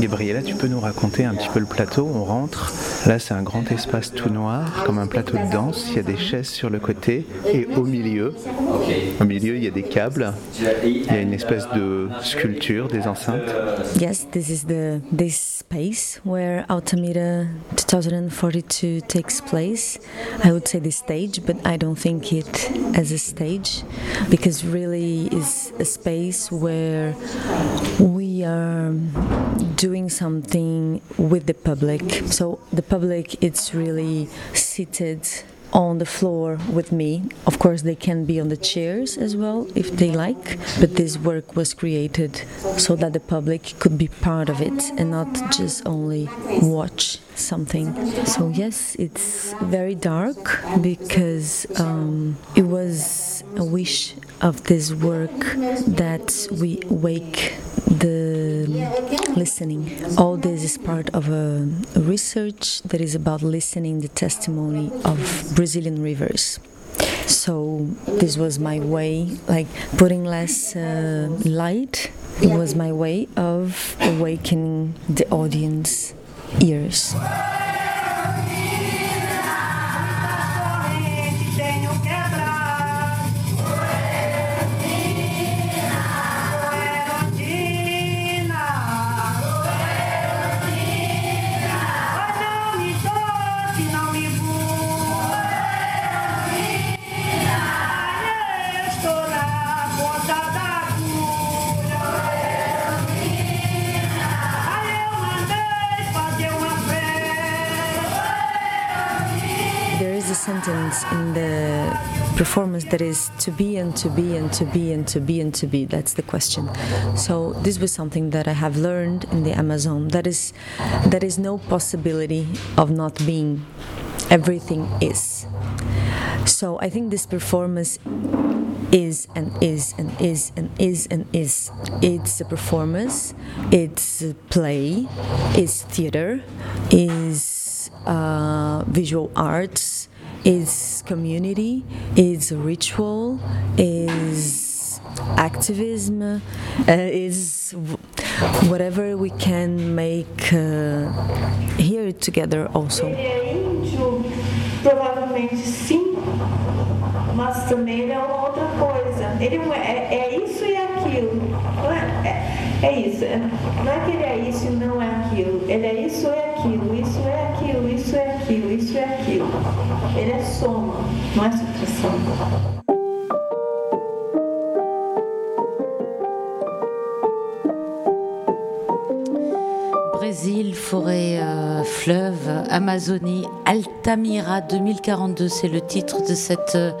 [SPEAKER 5] Gabriela, tu peux nous raconter un petit peu le plateau On rentre, là c'est un grand espace tout noir, comme un plateau de danse, il y a des chaises sur le côté, et au milieu, au milieu il y a des câbles, il y a une espèce de sculpture, des enceintes.
[SPEAKER 15] Yes, this is the this space where Altamira 2042 takes place. I would say the stage, but I don't think it as a stage, because really is a space where we are doing something with the public. So the public, it's really seated on the floor with me. Of course, they can be on the chairs as well if they like, but this work was created so that the public could be part of it and not just only watch something. So, yes, it's very dark because um, it was a wish of this work that we wake the listening. All this is part of a, research that is about listening the testimony of Brazilian rivers. So this was my way, like putting less uh, light. It was my way of awakening the audience ears. Sentence in the performance that is to be and to be and to be and to be and to be. That's the question. So this was something that I have learned in the Amazon. That is, there is no possibility of not being. Everything is. So I think this performance is and is and is and is and is. It's a performance, it's a play, it's theater, is uh, visual arts, is community, is ritual, is activism, uh, is whatever we can make uh, here together also.
[SPEAKER 16] Ele é índio, provavelmente sim, mas também é outra coisa. Ele é, é, é isso e aquilo. É, é, é isso. é- não é que ele é isso e não é aquilo. Ele é isso e aquilo, isso é aquilo, isso é aquilo, isso é aquilo. Ele é soma, não é subtração.
[SPEAKER 6] Fleuve, Amazonie, Altamira 2042, c'est le titre de cette euh,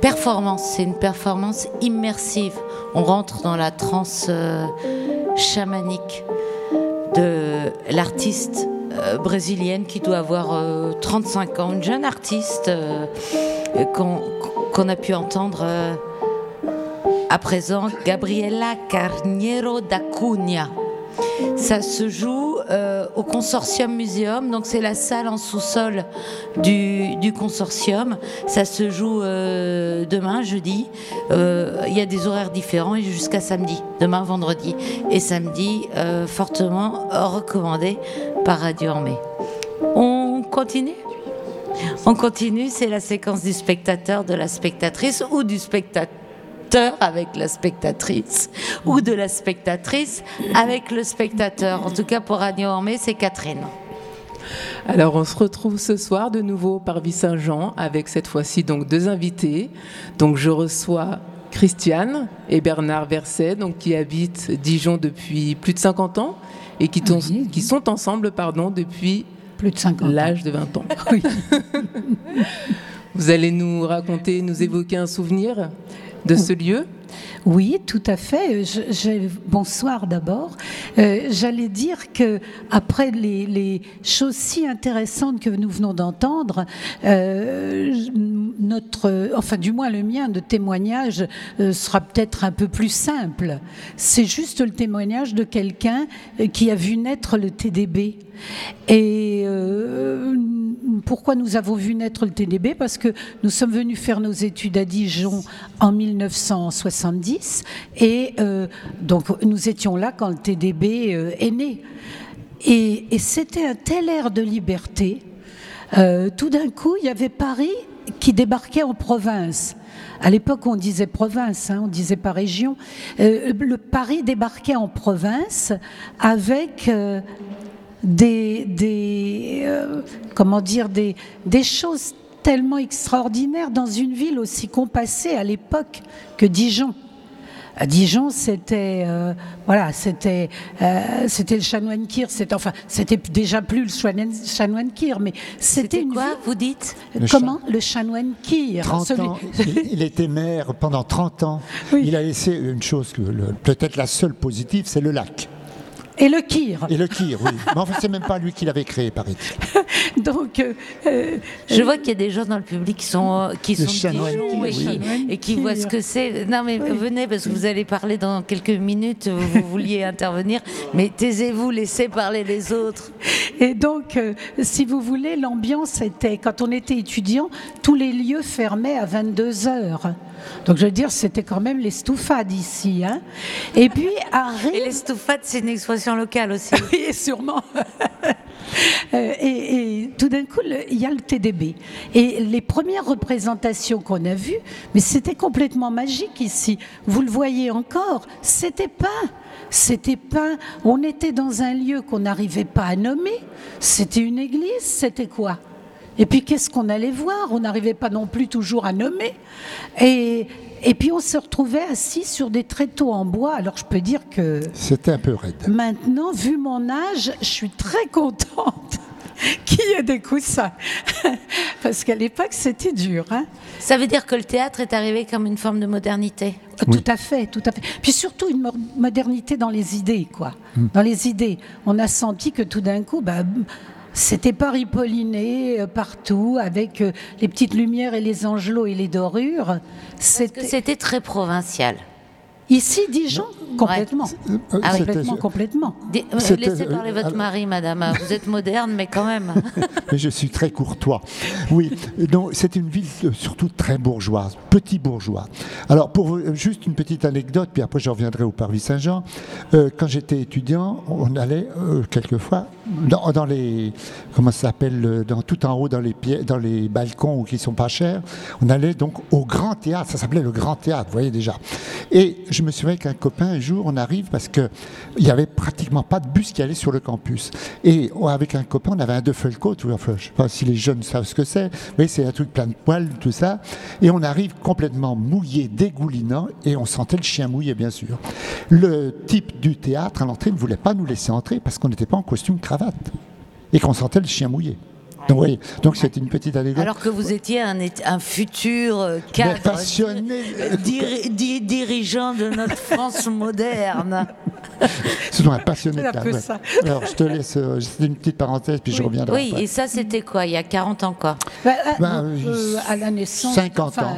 [SPEAKER 6] performance. C'est une performance immersive. On rentre dans la transe euh, chamanique de l'artiste euh, brésilienne qui doit avoir euh, 35 ans, une jeune artiste qu'on a pu entendre à présent, Gabriela Carneiro da Cunha. Ça se joue euh, au Consortium Museum, donc c'est la salle en sous-sol du, consortium. Ça se joue euh, demain, jeudi. Euh, Il y a des horaires différents jusqu'à samedi, demain, vendredi et samedi, fortement recommandé par Radio Ormée. On continue? On continue, c'est la séquence du spectateur, de la spectatrice ou du spectateur avec la spectatrice ou de la spectatrice avec le spectateur. En tout cas, pour Radio Ormée, c'est Catherine.
[SPEAKER 17] Alors on se retrouve ce soir de nouveau au Parvis Saint-Jean avec cette fois-ci donc deux invités. Donc je reçois Christiane et Bernard Verset, donc qui habitent Dijon depuis plus de 50 ans et qui, qui sont ensemble pardon, depuis
[SPEAKER 18] plus de 50
[SPEAKER 17] l'âge de 20 ans. [LAUGHS] Vous allez nous raconter, nous évoquer un souvenir? De ce lieu
[SPEAKER 18] Oui, tout à fait. Je- je- bonsoir d'abord. Euh, J'allais dire que après les, les choses si intéressantes que nous venons d'entendre, euh, notre, enfin du moins le mien de témoignage euh, sera peut-être un peu plus simple. C'est juste le témoignage de quelqu'un euh, qui a vu naître le TDB. Et euh, pourquoi nous avons vu naître le TDB Parce que nous sommes venus faire nos études à Dijon en 1970 et euh, donc nous étions là quand le TDB euh, est né. Et, c'était un tel air de liberté. Euh, tout d'un coup, il y avait Paris qui débarquait en province. À l'époque, on disait province, hein, on disait pas région. Le Paris débarquait en province avec des, des euh, comment dire, des, des choses tellement extraordinaires dans une ville aussi compassée à l'époque que Dijon. À Dijon, c'était euh, voilà, c'était euh, c'était le chanoine Kir, c'était enfin c'était déjà plus le chanoine, chanoine Kir, mais c'était une
[SPEAKER 6] quoi vous dites?
[SPEAKER 19] Le
[SPEAKER 18] Comment? Le chanoine Kir
[SPEAKER 19] 30
[SPEAKER 18] celui-
[SPEAKER 19] ans, [LAUGHS] il, il était maire pendant 30 ans. Il a laissé une chose, peut-être la seule positive, c'est le lac.
[SPEAKER 18] Et le Kir.
[SPEAKER 19] Et le Kir, oui. Mais enfin, c'est même pas lui qui l'avait créé, paraît-il. [LAUGHS]
[SPEAKER 18] Donc, euh, euh,
[SPEAKER 6] Je vois qu'il y a des gens dans le public qui sont, euh, qui
[SPEAKER 19] Le
[SPEAKER 6] sont Dijon et, qui,
[SPEAKER 19] oui.
[SPEAKER 6] et qui voient ce que c'est. Non, mais venez parce que vous allez parler dans quelques minutes. Vous vouliez [LAUGHS] intervenir, mais taisez-vous, laissez parler les autres.
[SPEAKER 18] Et donc, euh, si vous voulez, l'ambiance était, quand on était étudiant, tous les lieux fermaient à 22 heures. Donc, je veux dire, c'était quand même les stoufades ici. Hein. Et puis, arrive...
[SPEAKER 6] Et les stoufades, c'est une expression locale aussi. [LAUGHS]
[SPEAKER 18] oui, sûrement. [LAUGHS] Euh, et, et tout d'un coup, il y a le TDB. Et les premières représentations qu'on a vues, mais c'était complètement magique ici. Vous le voyez encore, c'était peint. C'était peint. On était dans un lieu qu'on n'arrivait pas à nommer. C'était une église, c'était quoi? Et puis qu'est-ce qu'on allait voir? On n'arrivait pas non plus toujours à nommer. Et, et puis on se retrouvait assis sur des tréteaux en bois. Alors je peux dire que
[SPEAKER 19] C'était un peu raide.
[SPEAKER 18] Maintenant, vu mon âge, je suis très contente [LAUGHS] qu'il y ait des coussins. [LAUGHS] Parce qu'à l'époque, c'était dur. Hein.
[SPEAKER 6] Ça veut dire que le théâtre est arrivé comme une forme de modernité
[SPEAKER 18] Tout à fait, tout à fait. Puis surtout une modernité dans les idées, quoi. Mm. Dans les idées. On a senti que tout d'un coup, bah, c'était Paris Pauliné euh, partout, avec euh, les petites lumières et les angelots et les dorures.
[SPEAKER 6] C'était très provincial.
[SPEAKER 18] Ici, Dijon, complètement. Ah complètement, complètement.
[SPEAKER 6] Euh, laissez parler votre mari, madame. Vous êtes moderne, mais quand même. [LAUGHS]
[SPEAKER 19] je suis très courtois. Oui, c'est une ville surtout très bourgeoise, petit bourgeois. Alors, pour juste une petite anecdote, puis après je reviendrai au Parvis Saint-Jean. quand j'étais étudiant, on allait quelquefois dans, les, comment ça s'appelle, dans, tout en haut dans les, pieds, dans les balcons qui sont pas chers, on allait donc au Grand Théâtre, ça s'appelait le Grand Théâtre, vous voyez déjà. Et je me souviens qu'un copain, un jour, on arrive parce qu'il n'y avait pratiquement pas de bus qui allait sur le campus. Et avec un copain, on avait un Duffelcoat, enfin, je ne sais si les jeunes savent ce que c'est, mais c'est un truc plein de poils, tout ça. Et on arrive complètement mouillé, dégoulinant, et on sentait le chien mouillé, bien sûr. Le type du théâtre à l'entrée ne voulait pas nous laisser entrer parce qu'on n'était pas en costume cravate et qu'on sentait le chien mouillé. Donc, oui, donc c'est une petite anecdote.
[SPEAKER 6] Alors que vous étiez un, un futur euh, cadre,
[SPEAKER 19] passionné,
[SPEAKER 6] dirigeant de notre France moderne.
[SPEAKER 19] C'est un passionné de cadre. Alors je te laisse, euh, c'est une petite parenthèse, puis je reviendrai.
[SPEAKER 6] Oui, et ça c'était quoi Il y a 40 ans quoi
[SPEAKER 18] bah, euh, bah, À la naissance.
[SPEAKER 19] 50 ans.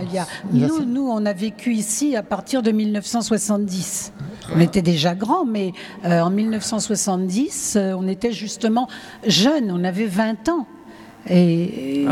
[SPEAKER 18] nous, nous, on a vécu ici à partir de 1970. On était déjà grands, mais euh, en 1970, euh, on était justement jeunes, on avait 20 ans. Et,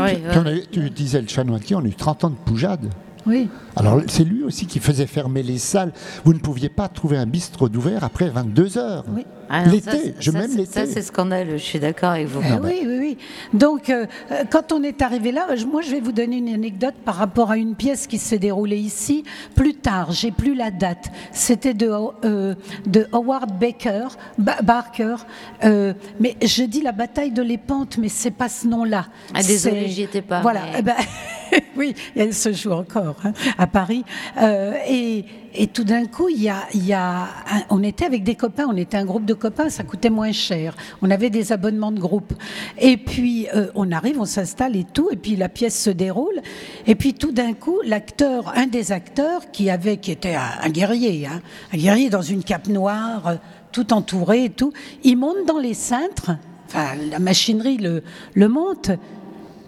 [SPEAKER 19] tu disais le chanoine on a eu 30 ans de poujade.
[SPEAKER 18] Oui.
[SPEAKER 19] Alors c'est lui aussi qui faisait fermer les salles. Vous ne pouviez pas trouver un bistrot d'ouvert après 22 heures.
[SPEAKER 18] Oui.
[SPEAKER 19] l'été, je même l'été.
[SPEAKER 6] Ça c'est scandaleux, je suis d'accord avec vous.
[SPEAKER 18] Ah oui, oui, oui. Donc euh, quand on est arrivé là, moi je vais vous donner une anecdote par rapport à une pièce qui s'est déroulée ici. Plus tard, j'ai plus la date. C'était de, euh, de Howard Baker, Barker. Euh, mais je dis la bataille de l'Épante, mais c'est pas ce nom-là.
[SPEAKER 6] Ah désolé, j'y étais pas.
[SPEAKER 18] Voilà. Eh ben, [LAUGHS] oui, elle se joue encore hein, Paris. Euh, et, tout d'un coup, il y a, on était avec des copains, on était un groupe de copains, ça coûtait moins cher. On avait des abonnements de groupe. Et puis, euh, on arrive, on s'installe et tout, et puis la pièce se déroule. Et puis, tout d'un coup, l'acteur, un des acteurs, qui avait, qui était un, guerrier, hein, un guerrier dans une cape noire, euh, tout entouré et tout, il monte dans les cintres, enfin, la machinerie le, le monte,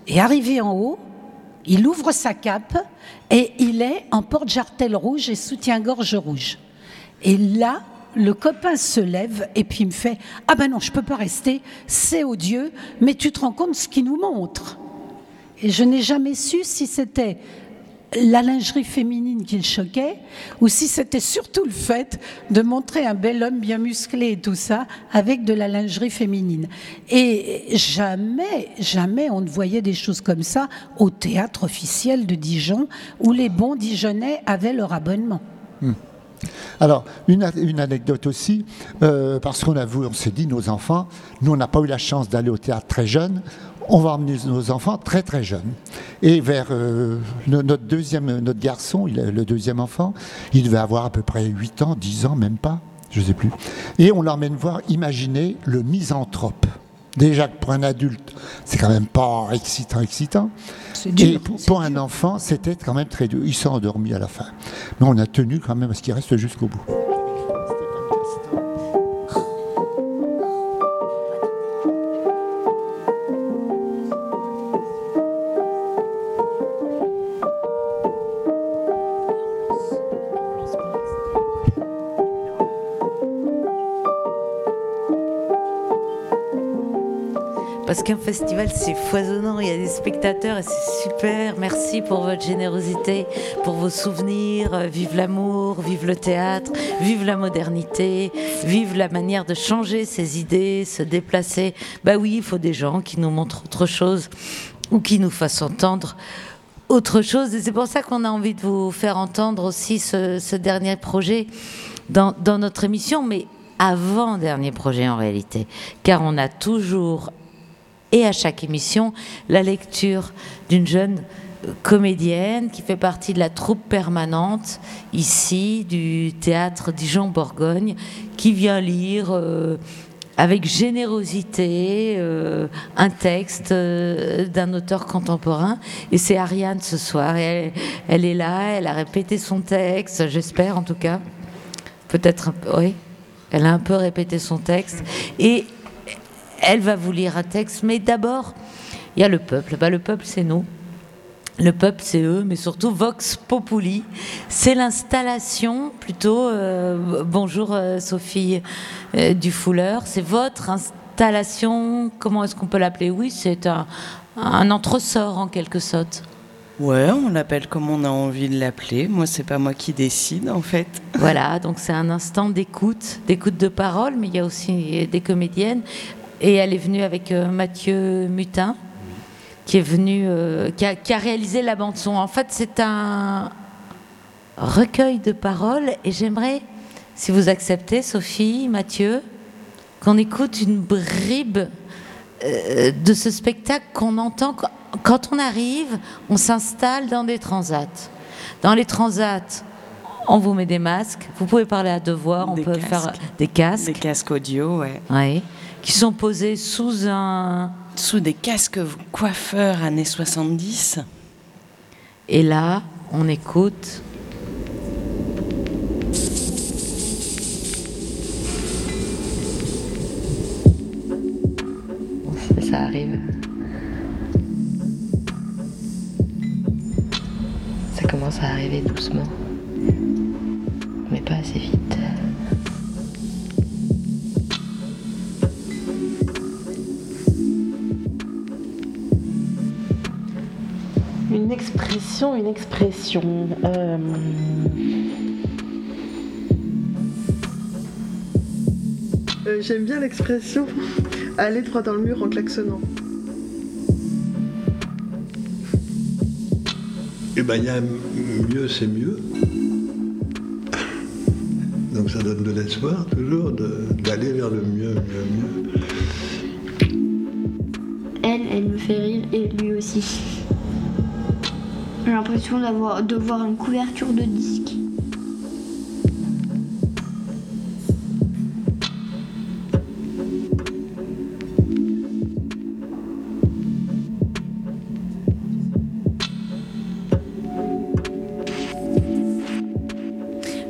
[SPEAKER 18] et arrivé en haut, il ouvre sa cape et il est en porte-jartel rouge et soutien-gorge rouge. Et là, le copain se lève et puis il me fait Ah ben non, je peux pas rester, c'est odieux, mais tu te rends compte ce qu'il nous montre. Et je n'ai jamais su si c'était la lingerie féminine qui le choquait, ou si c'était surtout le fait de montrer un bel homme bien musclé et tout ça avec de la lingerie féminine. Et jamais, jamais on ne voyait des choses comme ça au théâtre officiel de Dijon, où les bons Dijonnais avaient leur abonnement. Hmm.
[SPEAKER 19] Alors, une, anecdote aussi, euh, parce qu'on a vu, on s'est dit, nos enfants, nous, on n'a pas eu la chance d'aller au théâtre très jeune, on va emmener nos enfants très très jeunes. Et vers euh, notre deuxième, notre garçon, le deuxième enfant, il devait avoir à peu près 8 ans, 10 ans, même pas, je ne sais plus. Et on l'emmène voir, imaginer le misanthrope. Déjà que pour un adulte, c'est quand même pas excitant, excitant. et pour, un enfant, c'était quand même très dur. Il s'est endormi à la fin. Mais on a tenu quand même parce qu'il reste jusqu'au bout.
[SPEAKER 6] Parce qu'un festival, c'est foisonnant, il y a des spectateurs et c'est super. Merci pour votre générosité, pour vos souvenirs. Euh, vive l'amour, vive le théâtre, vive la modernité, vive la manière de changer ses idées, se déplacer. Bah oui, il faut des gens qui nous montrent autre chose ou qui nous fassent entendre autre chose. Et c'est pour ça qu'on a envie de vous faire entendre aussi ce, dernier projet dans, notre émission, mais avant-dernier projet en réalité, car on a toujours et à chaque émission la lecture d'une jeune comédienne qui fait partie de la troupe permanente ici du théâtre Dijon-Bourgogne qui vient lire euh, avec générosité euh, un texte euh, d'un auteur contemporain. Et c'est Ariane ce soir. elle, elle, est là, elle a répété son texte, j'espère en tout cas. Peut-être oui. Elle a un peu répété son texte. Et elle va vous lire un texte. Mais d'abord, il y a le peuple. Bah, le peuple, c'est nous. Le peuple, c'est eux, mais surtout Vox Populi. C'est l'installation, plutôt, euh, bonjour euh, Sophie euh, Dufouleur, c'est votre installation, comment est-ce qu'on peut l'appeler? Oui, c'est un, un entresort en quelque sorte.
[SPEAKER 20] Ouais, on l'appelle comme on a envie de l'appeler. Moi, c'est pas moi qui décide, en fait.
[SPEAKER 6] Voilà, donc c'est un instant d'écoute, d'écoute de parole, mais il y a aussi des comédiennes. Et elle est venue avec Mathieu Mutin, qui est venu, euh, qui, a, réalisé la bande son. En fait, c'est un recueil de paroles et j'aimerais, si vous acceptez, Sophie, Mathieu, qu'on écoute une bribe euh, de ce spectacle qu'on entend quand on arrive, on s'installe dans des transats. Dans les transats, on vous met des masques, vous pouvez parler à deux voix, on peut faire des casques.
[SPEAKER 20] Des casques audio, ouais.
[SPEAKER 6] Oui, qui sont posés sous un,
[SPEAKER 20] sous des casques coiffeurs années 70.
[SPEAKER 6] Et là, on écoute. Ça arrive. Ça commence à arriver doucement, mais pas assez vite.
[SPEAKER 21] Une expression, une expression. Euh,
[SPEAKER 22] euh, j'aime bien l'expression aller droit dans le mur en klaxonnant.
[SPEAKER 23] Eh ben, il y a mieux, c'est mieux. Donc ça donne de l'espoir toujours d'aller vers le mieux, mieux, mieux.
[SPEAKER 4] Elle, elle me fait rire et lui aussi. J'ai l'impression d'avoir de voir une couverture de disque.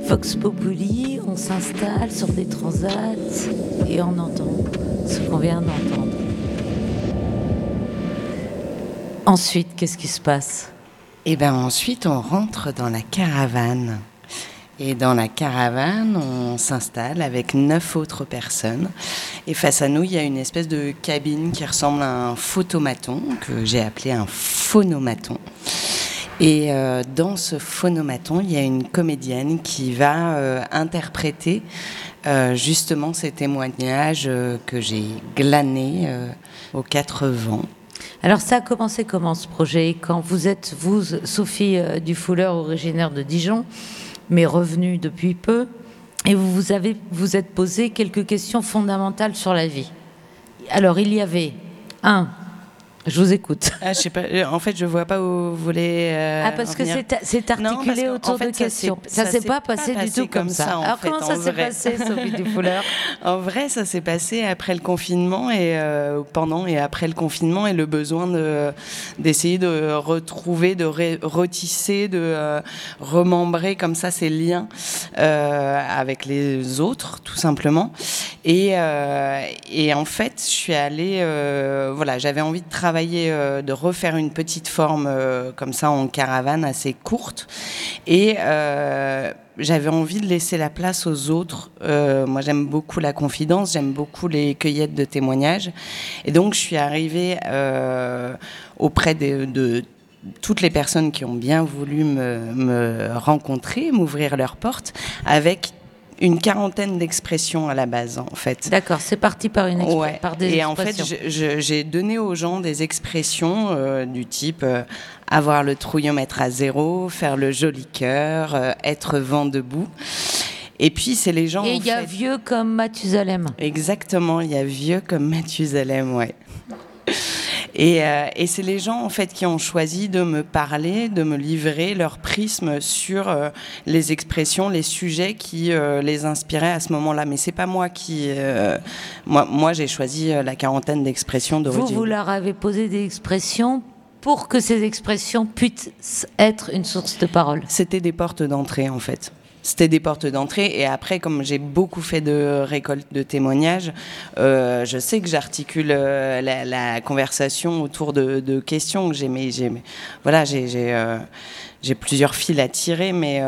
[SPEAKER 6] Vox Populi, on s'installe sur des transats et on entend ce qu'on vient d'entendre. Ensuite, qu'est-ce qui se passe?
[SPEAKER 20] Et bien ensuite, on rentre dans la caravane. Et dans la caravane, on s'installe avec neuf autres personnes. Et face à nous, il y a une espèce de cabine qui ressemble à un photomaton, que j'ai appelé un phonomaton. Et euh, dans ce phonomaton, il y a une comédienne qui va euh, interpréter euh, justement ces témoignages que j'ai glanés aux quatre vents.
[SPEAKER 6] Alors ça a commencé comment ce projet Quand vous êtes, vous, Sophie euh, Dufouleur, originaire de Dijon, mais revenue depuis peu, et vous vous, avez, vous êtes posé quelques questions fondamentales sur la vie. Alors il y avait, un, je vous écoute.
[SPEAKER 20] Ah, je sais pas. Euh, en fait, je vois pas où vous voulez. Euh,
[SPEAKER 6] ah, parce que c'est articulé autour de questions. Ça s'est pas passé du tout comme ça. Alors comment ça s'est passé, Sophie Dufouleur [LAUGHS]
[SPEAKER 20] En vrai, ça s'est passé après le confinement et euh, pendant et après le confinement et le besoin de d'essayer de retrouver, de retisser, de remembrer comme ça ces liens avec les autres, tout simplement. Et et en fait, je suis allée. voilà, j'avais envie de travailler euh, de refaire une petite forme euh, comme ça en caravane assez courte. Et euh, j'avais envie de laisser la place aux autres. moi, j'aime beaucoup la confidence, j'aime beaucoup les cueillettes de témoignages. Et donc, je suis arrivée auprès de, de toutes les personnes qui ont bien voulu me, me rencontrer, m'ouvrir leurs portes, avec une quarantaine d'expressions à la base, en fait.
[SPEAKER 6] D'accord, c'est parti par, une par des
[SPEAKER 20] Et en fait, j'ai donné aux gens des expressions euh, du type euh, avoir le trouillomètre à zéro, faire le joli cœur, euh, être vent debout. Et puis, c'est les gens.
[SPEAKER 6] Et il y a vieux comme Mathusalem.
[SPEAKER 20] Exactement, il y a vieux comme Mathusalem, ouais. Et, euh, et c'est les gens en fait qui ont choisi de me parler, de me livrer leur prisme sur euh, les expressions, les sujets qui euh, les inspiraient à ce moment-là. Mais c'est pas moi qui, moi, moi j'ai choisi la quarantaine d'expressions de
[SPEAKER 6] Vous, vous leur avez posé des expressions pour que ces expressions puissent être une source de parole.
[SPEAKER 20] C'était des portes d'entrée en fait. C'était des portes d'entrée et après, comme j'ai beaucoup fait de récoltes de témoignages, euh, je sais que j'articule euh, la, conversation autour de, questions que j'ai. Voilà, euh, j'ai plusieurs fils à tirer, mais,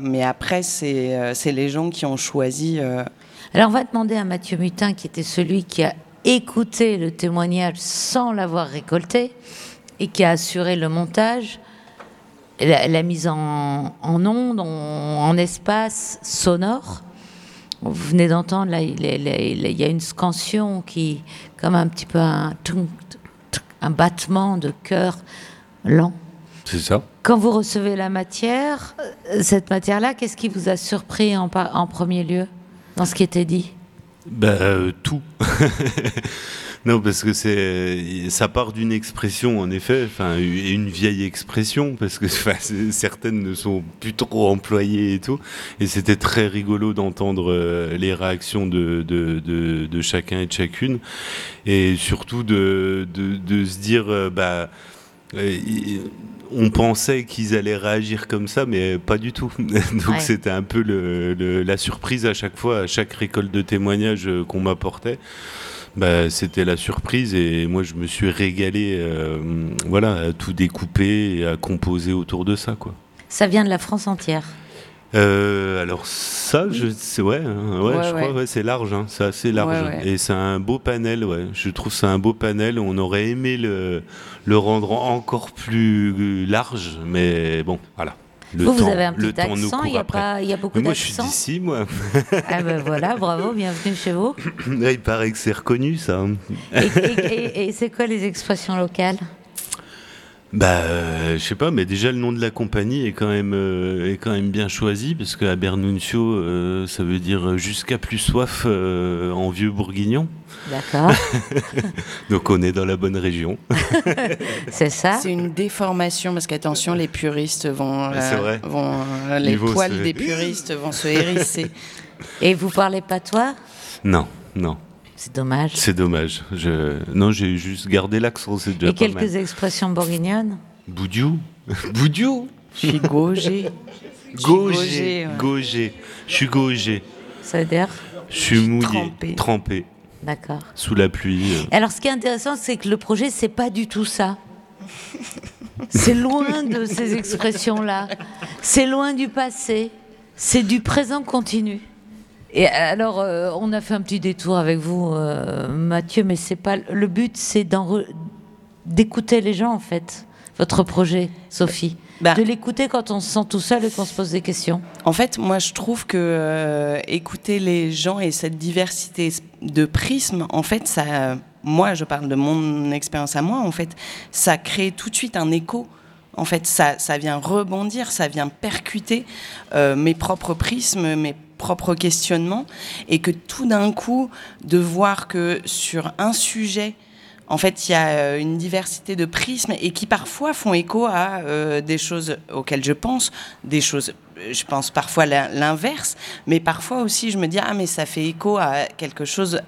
[SPEAKER 20] mais après, c'est les gens qui ont choisi.
[SPEAKER 6] Alors on va demander à Mathieu Mutin, qui était celui qui a écouté le témoignage sans l'avoir récolté et qui a assuré le montage, la, la mise en, en onde, en, en espace sonore. Vous venez d'entendre, là, il, y a une scansion qui, comme un petit peu un, battement de cœur lent.
[SPEAKER 24] C'est ça.
[SPEAKER 6] Quand vous recevez la matière, euh, cette matière-là, qu'est-ce qui vous a surpris en, premier lieu dans ce qui était dit?
[SPEAKER 24] Bah, euh, tout. [LAUGHS] non, parce que c'est, ça part d'une expression, en effet, enfin, une vieille expression, parce que [LAUGHS] certaines ne sont plus trop employées et tout. Et c'était très rigolo d'entendre euh, les réactions de, de, de, de chacun et de chacune. Et surtout de, se dire, euh, bah, euh, on pensait qu'ils allaient réagir comme ça, mais pas du tout. [LAUGHS] Donc
[SPEAKER 6] Ouais.
[SPEAKER 24] c'était un peu le- le- la surprise à chaque fois, à chaque récolte de témoignages qu'on m'apportait. Bah, c'était la surprise et moi je me suis régalé euh, voilà, à tout découper et à composer autour de ça. Quoi.
[SPEAKER 6] Ça vient de la France entière.
[SPEAKER 24] Euh, alors ça, je ouais, hein, ouais,
[SPEAKER 6] Ouais,
[SPEAKER 24] je crois,
[SPEAKER 6] ouais.
[SPEAKER 24] c'est large, hein, c'est assez large, et c'est un beau panel, ouais. Je trouve ça un beau panel. On aurait aimé le, le rendre encore plus large, mais bon, voilà. Le
[SPEAKER 6] vous, vous avez un petit accent, il y a, pas, il y a beaucoup
[SPEAKER 24] Mais moi, je suis d'ici, moi.
[SPEAKER 6] Ah ben voilà, bravo, [LAUGHS] bienvenue chez vous.
[SPEAKER 24] Il paraît que c'est reconnu, ça.
[SPEAKER 6] Et, et- et- et c'est quoi les expressions locales?
[SPEAKER 24] Bah, euh, je sais pas, mais déjà le nom de la compagnie est quand même euh, est quand même bien choisi parce que Abernuncio, euh, ça veut dire jusqu'à plus soif euh, en vieux bourguignon.
[SPEAKER 6] D'accord. [LAUGHS]
[SPEAKER 24] Donc on est dans la bonne région. [LAUGHS]
[SPEAKER 6] C'est ça
[SPEAKER 20] C'est une déformation parce qu'attention, les puristes vont, euh,
[SPEAKER 24] vrai.
[SPEAKER 20] vont euh, les poils
[SPEAKER 24] se-
[SPEAKER 20] des puristes vont se hérisser.
[SPEAKER 6] Et vous parlez patois
[SPEAKER 24] Non, non.
[SPEAKER 6] C'est dommage.
[SPEAKER 24] C'est dommage. Je... Non, j'ai juste gardé l'accent, c'est déjà
[SPEAKER 6] Et
[SPEAKER 24] pas
[SPEAKER 6] quelques
[SPEAKER 24] mal.
[SPEAKER 6] expressions bourguignonnes
[SPEAKER 24] Boudiou [LAUGHS] Boudiou
[SPEAKER 20] Je suis gaugé. [LAUGHS]
[SPEAKER 24] Gaugé,
[SPEAKER 20] gaugé.
[SPEAKER 24] Je suis gaugé.
[SPEAKER 6] Ça veut dire
[SPEAKER 24] Je suis mouillé,
[SPEAKER 6] trempé.
[SPEAKER 24] trempé,
[SPEAKER 6] D'accord.
[SPEAKER 24] sous la pluie. euh.
[SPEAKER 6] Alors, ce qui est intéressant, c'est que le projet, c'est pas du tout ça. C'est loin de ces expressions-là. C'est loin du passé. C'est du présent continu. Et alors, euh, on a fait un petit détour avec vous, euh, Mathieu, mais c'est pas le but, c'est d'écouter les gens en fait. Votre projet, Sophie,
[SPEAKER 20] Bah.
[SPEAKER 6] de l'écouter quand on se sent tout seul et qu'on se pose des questions.
[SPEAKER 20] En fait, moi, je trouve que euh, écouter les gens et cette diversité de prismes, en fait, ça, moi, je parle de mon expérience à moi, en fait, ça crée tout de suite un écho. En fait, ça, ça vient rebondir, ça vient percuter mes propres prismes, mes propres questionnements, et que tout d'un coup, de voir que sur un sujet, en fait, il y a euh, une diversité de prismes et qui parfois font écho à euh, des choses auxquelles je pense, des choses, euh, je pense parfois l'in- l'inverse, mais parfois aussi je me dis ah mais ça fait écho à quelque chose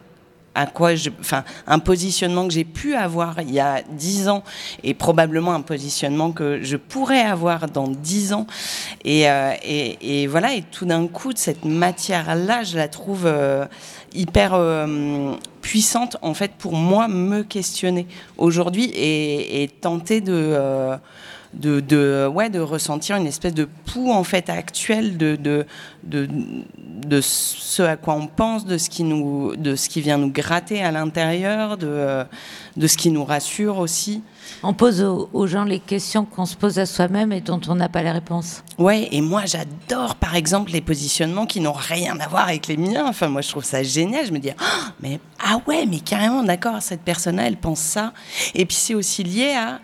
[SPEAKER 20] un positionnement que j'ai pu avoir il y a dix ans et probablement un positionnement que je pourrais avoir dans dix ans. Et, euh, voilà, et tout d'un coup, cette matière-là, je la trouve euh, hyper euh, puissante, en fait, pour moi, me questionner aujourd'hui et tenter de. De, de, ouais, de ressentir une espèce de pouls en fait actuel de, de, de, de ce à quoi on pense, de ce qui, nous, de ce qui vient nous gratter à l'intérieur, de, de ce qui nous rassure aussi.
[SPEAKER 6] On pose aux, aux gens les questions qu'on se pose à soi-même et dont on n'a pas les réponses.
[SPEAKER 20] Ouais, et moi j'adore par exemple les positionnements qui n'ont rien à voir avec les miens. Enfin, moi je trouve ça génial. Je me dis, Ah, mais ah ouais, mais carrément, d'accord, cette personne-là, elle pense ça. Et puis c'est aussi lié à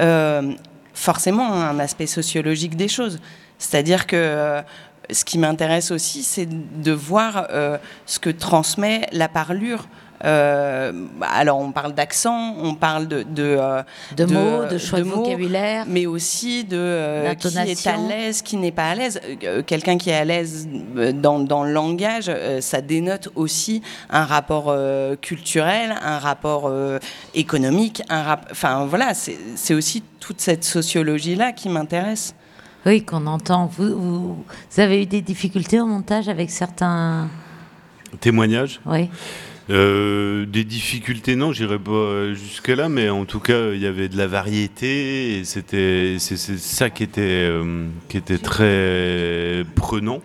[SPEAKER 20] euh, forcément un aspect sociologique des choses. C'est-à-dire que euh, ce qui m'intéresse aussi, c'est de voir euh, ce que transmet la parlure Euh, alors on parle d'accent, on parle de de, euh,
[SPEAKER 6] De mots, de choix de vocabulaire.
[SPEAKER 20] mais aussi de euh, qui est à l'aise, qui n'est pas à l'aise. Euh, Quelqu'un qui est à l'aise dans, dans le langage, ça dénote aussi un rapport euh, culturel, un rapport euh, économique, un rap- enfin voilà, c'est c'est aussi toute cette sociologie là qui m'intéresse.
[SPEAKER 6] Oui, qu'on entend. Vous, vous, vous avez eu des difficultés au montage avec certains.
[SPEAKER 24] Témoignage
[SPEAKER 6] Oui.
[SPEAKER 24] Euh, des difficultés, non, j'irai pas euh, jusque-là, mais en tout cas, il y avait de la variété et c'était c'est ça qui était, euh, qui était très prenant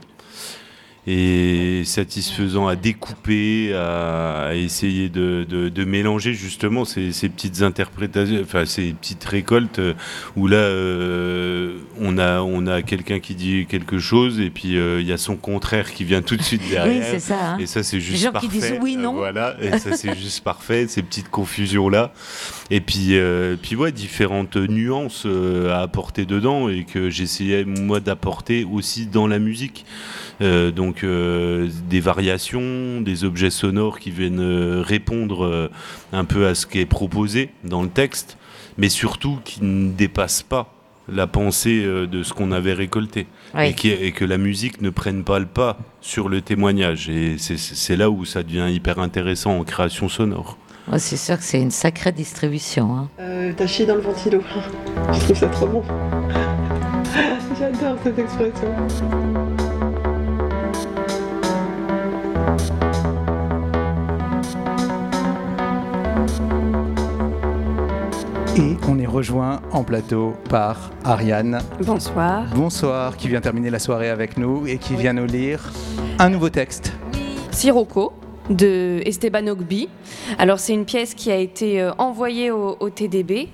[SPEAKER 24] et satisfaisant à découper, à, à essayer de, de- de mélanger justement ces, ces petites interprétations, enfin ces petites récoltes euh, où là euh, on a, on a quelqu'un qui dit quelque chose et puis euh, il y a son contraire qui vient tout de suite [LAUGHS] derrière.
[SPEAKER 6] c'est ça, hein.
[SPEAKER 24] Et ça c'est
[SPEAKER 6] Les
[SPEAKER 24] juste
[SPEAKER 6] gens qui
[SPEAKER 24] parfait.
[SPEAKER 6] disent oui, non.
[SPEAKER 24] Voilà, et ça c'est [LAUGHS] juste parfait, ces petites confusions là. Et puis, euh, puis ouais, différentes nuances à apporter dedans et que j'essayais moi d'apporter aussi dans la musique. Donc euh, des variations, des objets sonores qui viennent euh, répondre euh, un peu à ce qui est proposé dans le texte, mais surtout qui ne dépassent pas la pensée de ce qu'on avait récolté
[SPEAKER 6] Oui.
[SPEAKER 24] et, qui- et que la musique ne prenne pas le pas sur le témoignage. Et c'est- là où ça devient hyper intéressant en création sonore.
[SPEAKER 6] Ouais, c'est sûr que c'est une sacrée distribution. hein.
[SPEAKER 22] Euh, T'as chié dans le ventilo. Je trouve ça trop bon. [LAUGHS] J'adore cette expression.
[SPEAKER 5] Et on est rejoint en plateau par Ariane.
[SPEAKER 25] Bonsoir.
[SPEAKER 5] Bonsoir, qui vient terminer la soirée avec nous et qui vient nous lire un nouveau texte.
[SPEAKER 25] Sirocco de Esteban Ogbi. Alors c'est une pièce qui a été euh, envoyée au, au TDB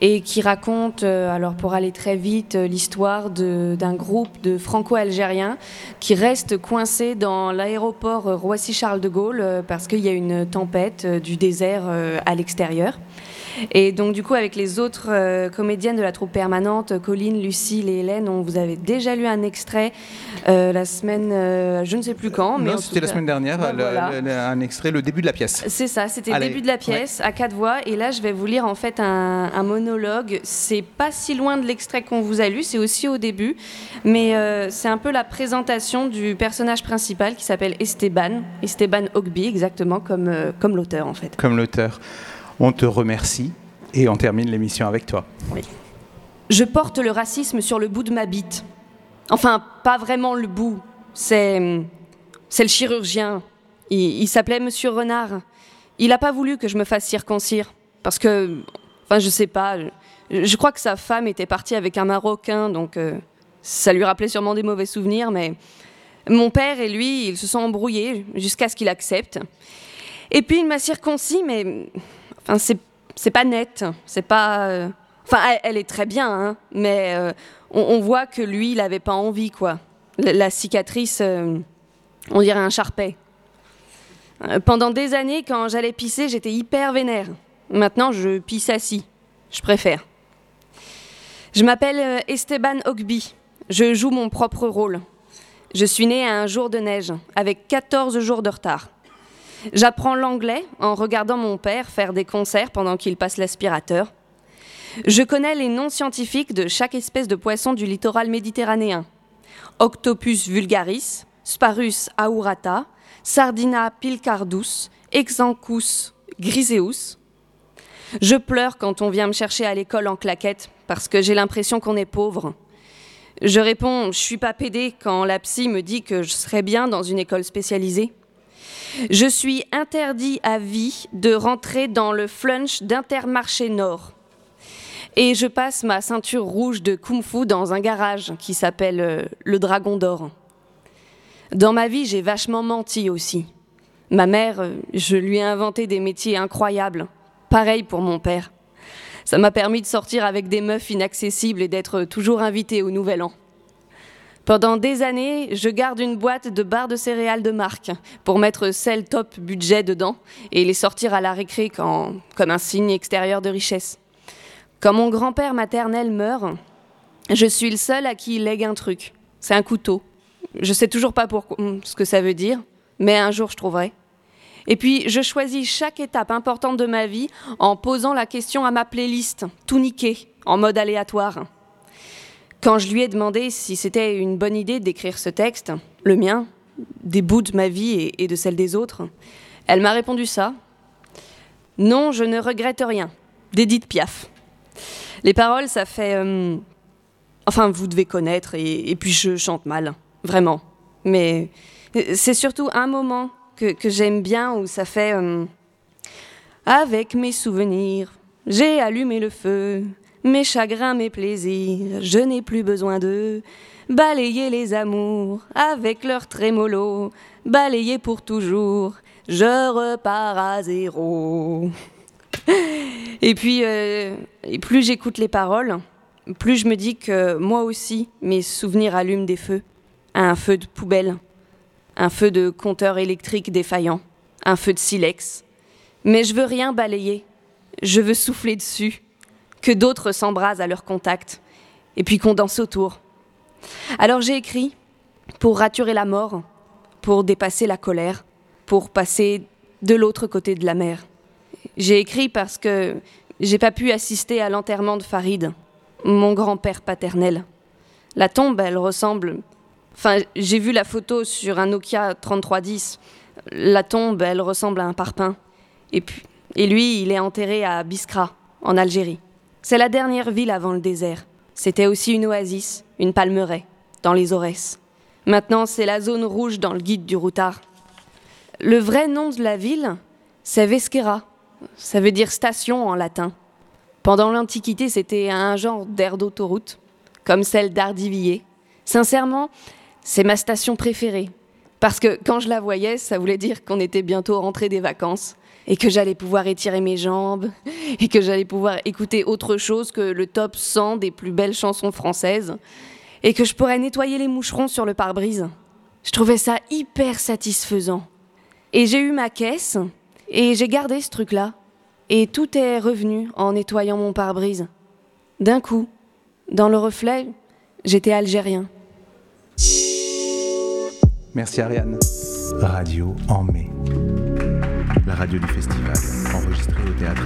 [SPEAKER 25] et qui raconte, euh, alors pour aller très vite, euh, l'histoire d'un groupe de franco-algériens qui reste coincé dans l'aéroport Roissy-Charles de Gaulle parce qu'il y a une tempête du désert à l'extérieur. Et donc du coup avec les autres euh, comédiennes de la troupe permanente, Colline, Lucille et Hélène, on vous avait déjà lu un extrait euh, la semaine, euh, je ne sais plus quand. mais
[SPEAKER 5] non, c'était la semaine dernière,
[SPEAKER 25] Ouais,
[SPEAKER 5] le-
[SPEAKER 25] voilà.
[SPEAKER 5] le- un extrait, le début de la pièce.
[SPEAKER 25] C'est ça, c'était le début de la pièce à quatre voix. Et là, je vais vous lire en fait un, un monologue. C'est pas si loin de l'extrait qu'on vous a lu, c'est aussi au début. Mais c'est un peu la présentation du personnage principal qui s'appelle Esteban. Esteban Ogbi, exactement comme, comme l'auteur en fait.
[SPEAKER 5] Comme l'auteur. On te remercie et on termine l'émission avec toi.
[SPEAKER 25] Je porte le racisme sur le bout de ma bite. Enfin, pas vraiment le bout. C'est. C'est le chirurgien. Il, s'appelait Monsieur Renard. Il n'a pas voulu que je me fasse circoncire. Parce que. Enfin, je sais pas. Je, je crois que sa femme était partie avec un Marocain, donc. euh, ça lui rappelait sûrement des mauvais souvenirs, mais. Mon père et lui, ils se sont embrouillés jusqu'à ce qu'il accepte. Et puis il m'a circoncis, mais. Enfin, c'est pas net. C'est pas. euh, Enfin, elle, est très bien, hein, mais euh, on, voit que lui, il avait pas envie, quoi. La, cicatrice, euh, on dirait un charpet. Pendant des années, quand j'allais pisser, j'étais hyper vénère. Maintenant, je pisse assis. Je préfère. Je m'appelle Esteban Ogbi. Je joue mon propre rôle. Je suis née à un jour de neige, avec 14 jours de retard. J'apprends l'anglais en regardant mon père faire des concerts pendant qu'il passe l'aspirateur. Je connais les noms scientifiques de chaque espèce de poisson du littoral méditerranéen. Octopus vulgaris, Sparus aurata, Sardina pilcardus, Exanchus griseus. Je pleure quand on vient me chercher à l'école en claquette parce que j'ai l'impression qu'on est pauvre. Je réponds Je suis pas pédé quand la psy me dit que je serais bien dans une école spécialisée. Je suis interdit à vie de rentrer dans le flunch d'Intermarché Nord. Et je passe ma ceinture rouge de kung-fu dans un garage qui s'appelle euh, le Dragon d'Or. Dans ma vie, j'ai vachement menti aussi. Ma mère, euh, je lui ai inventé des métiers incroyables. Pareil pour mon père. Ça m'a permis de sortir avec des meufs inaccessibles et d'être toujours invitée au Nouvel An. Pendant des années, je garde une boîte de barres de céréales de marque pour mettre celle top budget dedans et les sortir à la récré comme un signe extérieur de richesse. Quand mon grand-père maternel meurt, je suis le seul à qui il lègue un truc. C'est un couteau. Je sais toujours pas pour, ce que ça veut dire, mais un jour je trouverai. Et puis, je choisis chaque étape importante de ma vie en posant la question à ma playlist, tout niqué, en mode aléatoire. Quand je lui ai demandé si c'était une bonne idée d'écrire ce texte, le mien, des bouts de ma vie et, de celle des autres, elle m'a répondu ça. Non, je ne regrette rien. D'Edith Piaf. Les paroles, ça fait. Euh, enfin, vous devez connaître, et, puis je chante mal, vraiment. Mais c'est surtout un moment que, j'aime bien où ça fait. Euh, avec mes souvenirs, j'ai allumé le feu. Mes chagrins, mes plaisirs, je n'ai plus besoin d'eux. Balayer les amours avec leur trémolo, balayer pour toujours, je repars à zéro. et puis, euh, plus j'écoute les paroles, plus je me dis que moi aussi, mes souvenirs allument des feux. Un feu de poubelle, un feu de compteur électrique défaillant, un feu de silex. Mais je veux rien balayer, je veux souffler dessus que d'autres s'embrasent à leur contact, et puis qu'on danse autour. Alors j'ai écrit pour raturer la mort, pour dépasser la colère, pour passer de l'autre côté de la mer. J'ai écrit parce que j'ai pas pu assister à l'enterrement de Farid, mon grand-père paternel. La tombe, elle ressemble. Enfin, j'ai vu la photo sur un Nokia 3310. La tombe, elle ressemble à un parpaing. Et, puis, et lui, il est enterré à Biskra, en Algérie. C'est la dernière ville avant le désert. C'était aussi une oasis, une palmeraie, dans les Aurès. Maintenant, c'est la zone rouge dans le guide du routard. Le vrai nom de la ville, c'est Vesquera. Ça veut dire station en latin. Pendant l'Antiquité, c'était un genre d'aire d'autoroute, comme celle d'Ardivillé. Sincèrement, c'est ma station préférée. Parce que quand je la voyais, ça voulait dire qu'on était bientôt rentré des vacances et que j'allais pouvoir étirer mes jambes [LAUGHS] et que j'allais pouvoir écouter autre chose que le top 100 des plus belles chansons françaises et que je pourrais nettoyer les moucherons sur le pare-brise. Je trouvais ça hyper satisfaisant. Et j'ai eu ma caisse et j'ai gardé ce truc-là. Et tout est revenu en nettoyant mon pare-brise. D'un coup, dans le reflet, j'étais algérien.
[SPEAKER 5] Merci Ariane.
[SPEAKER 26] Radio en mai radio du festival, enregistrée au théâtre.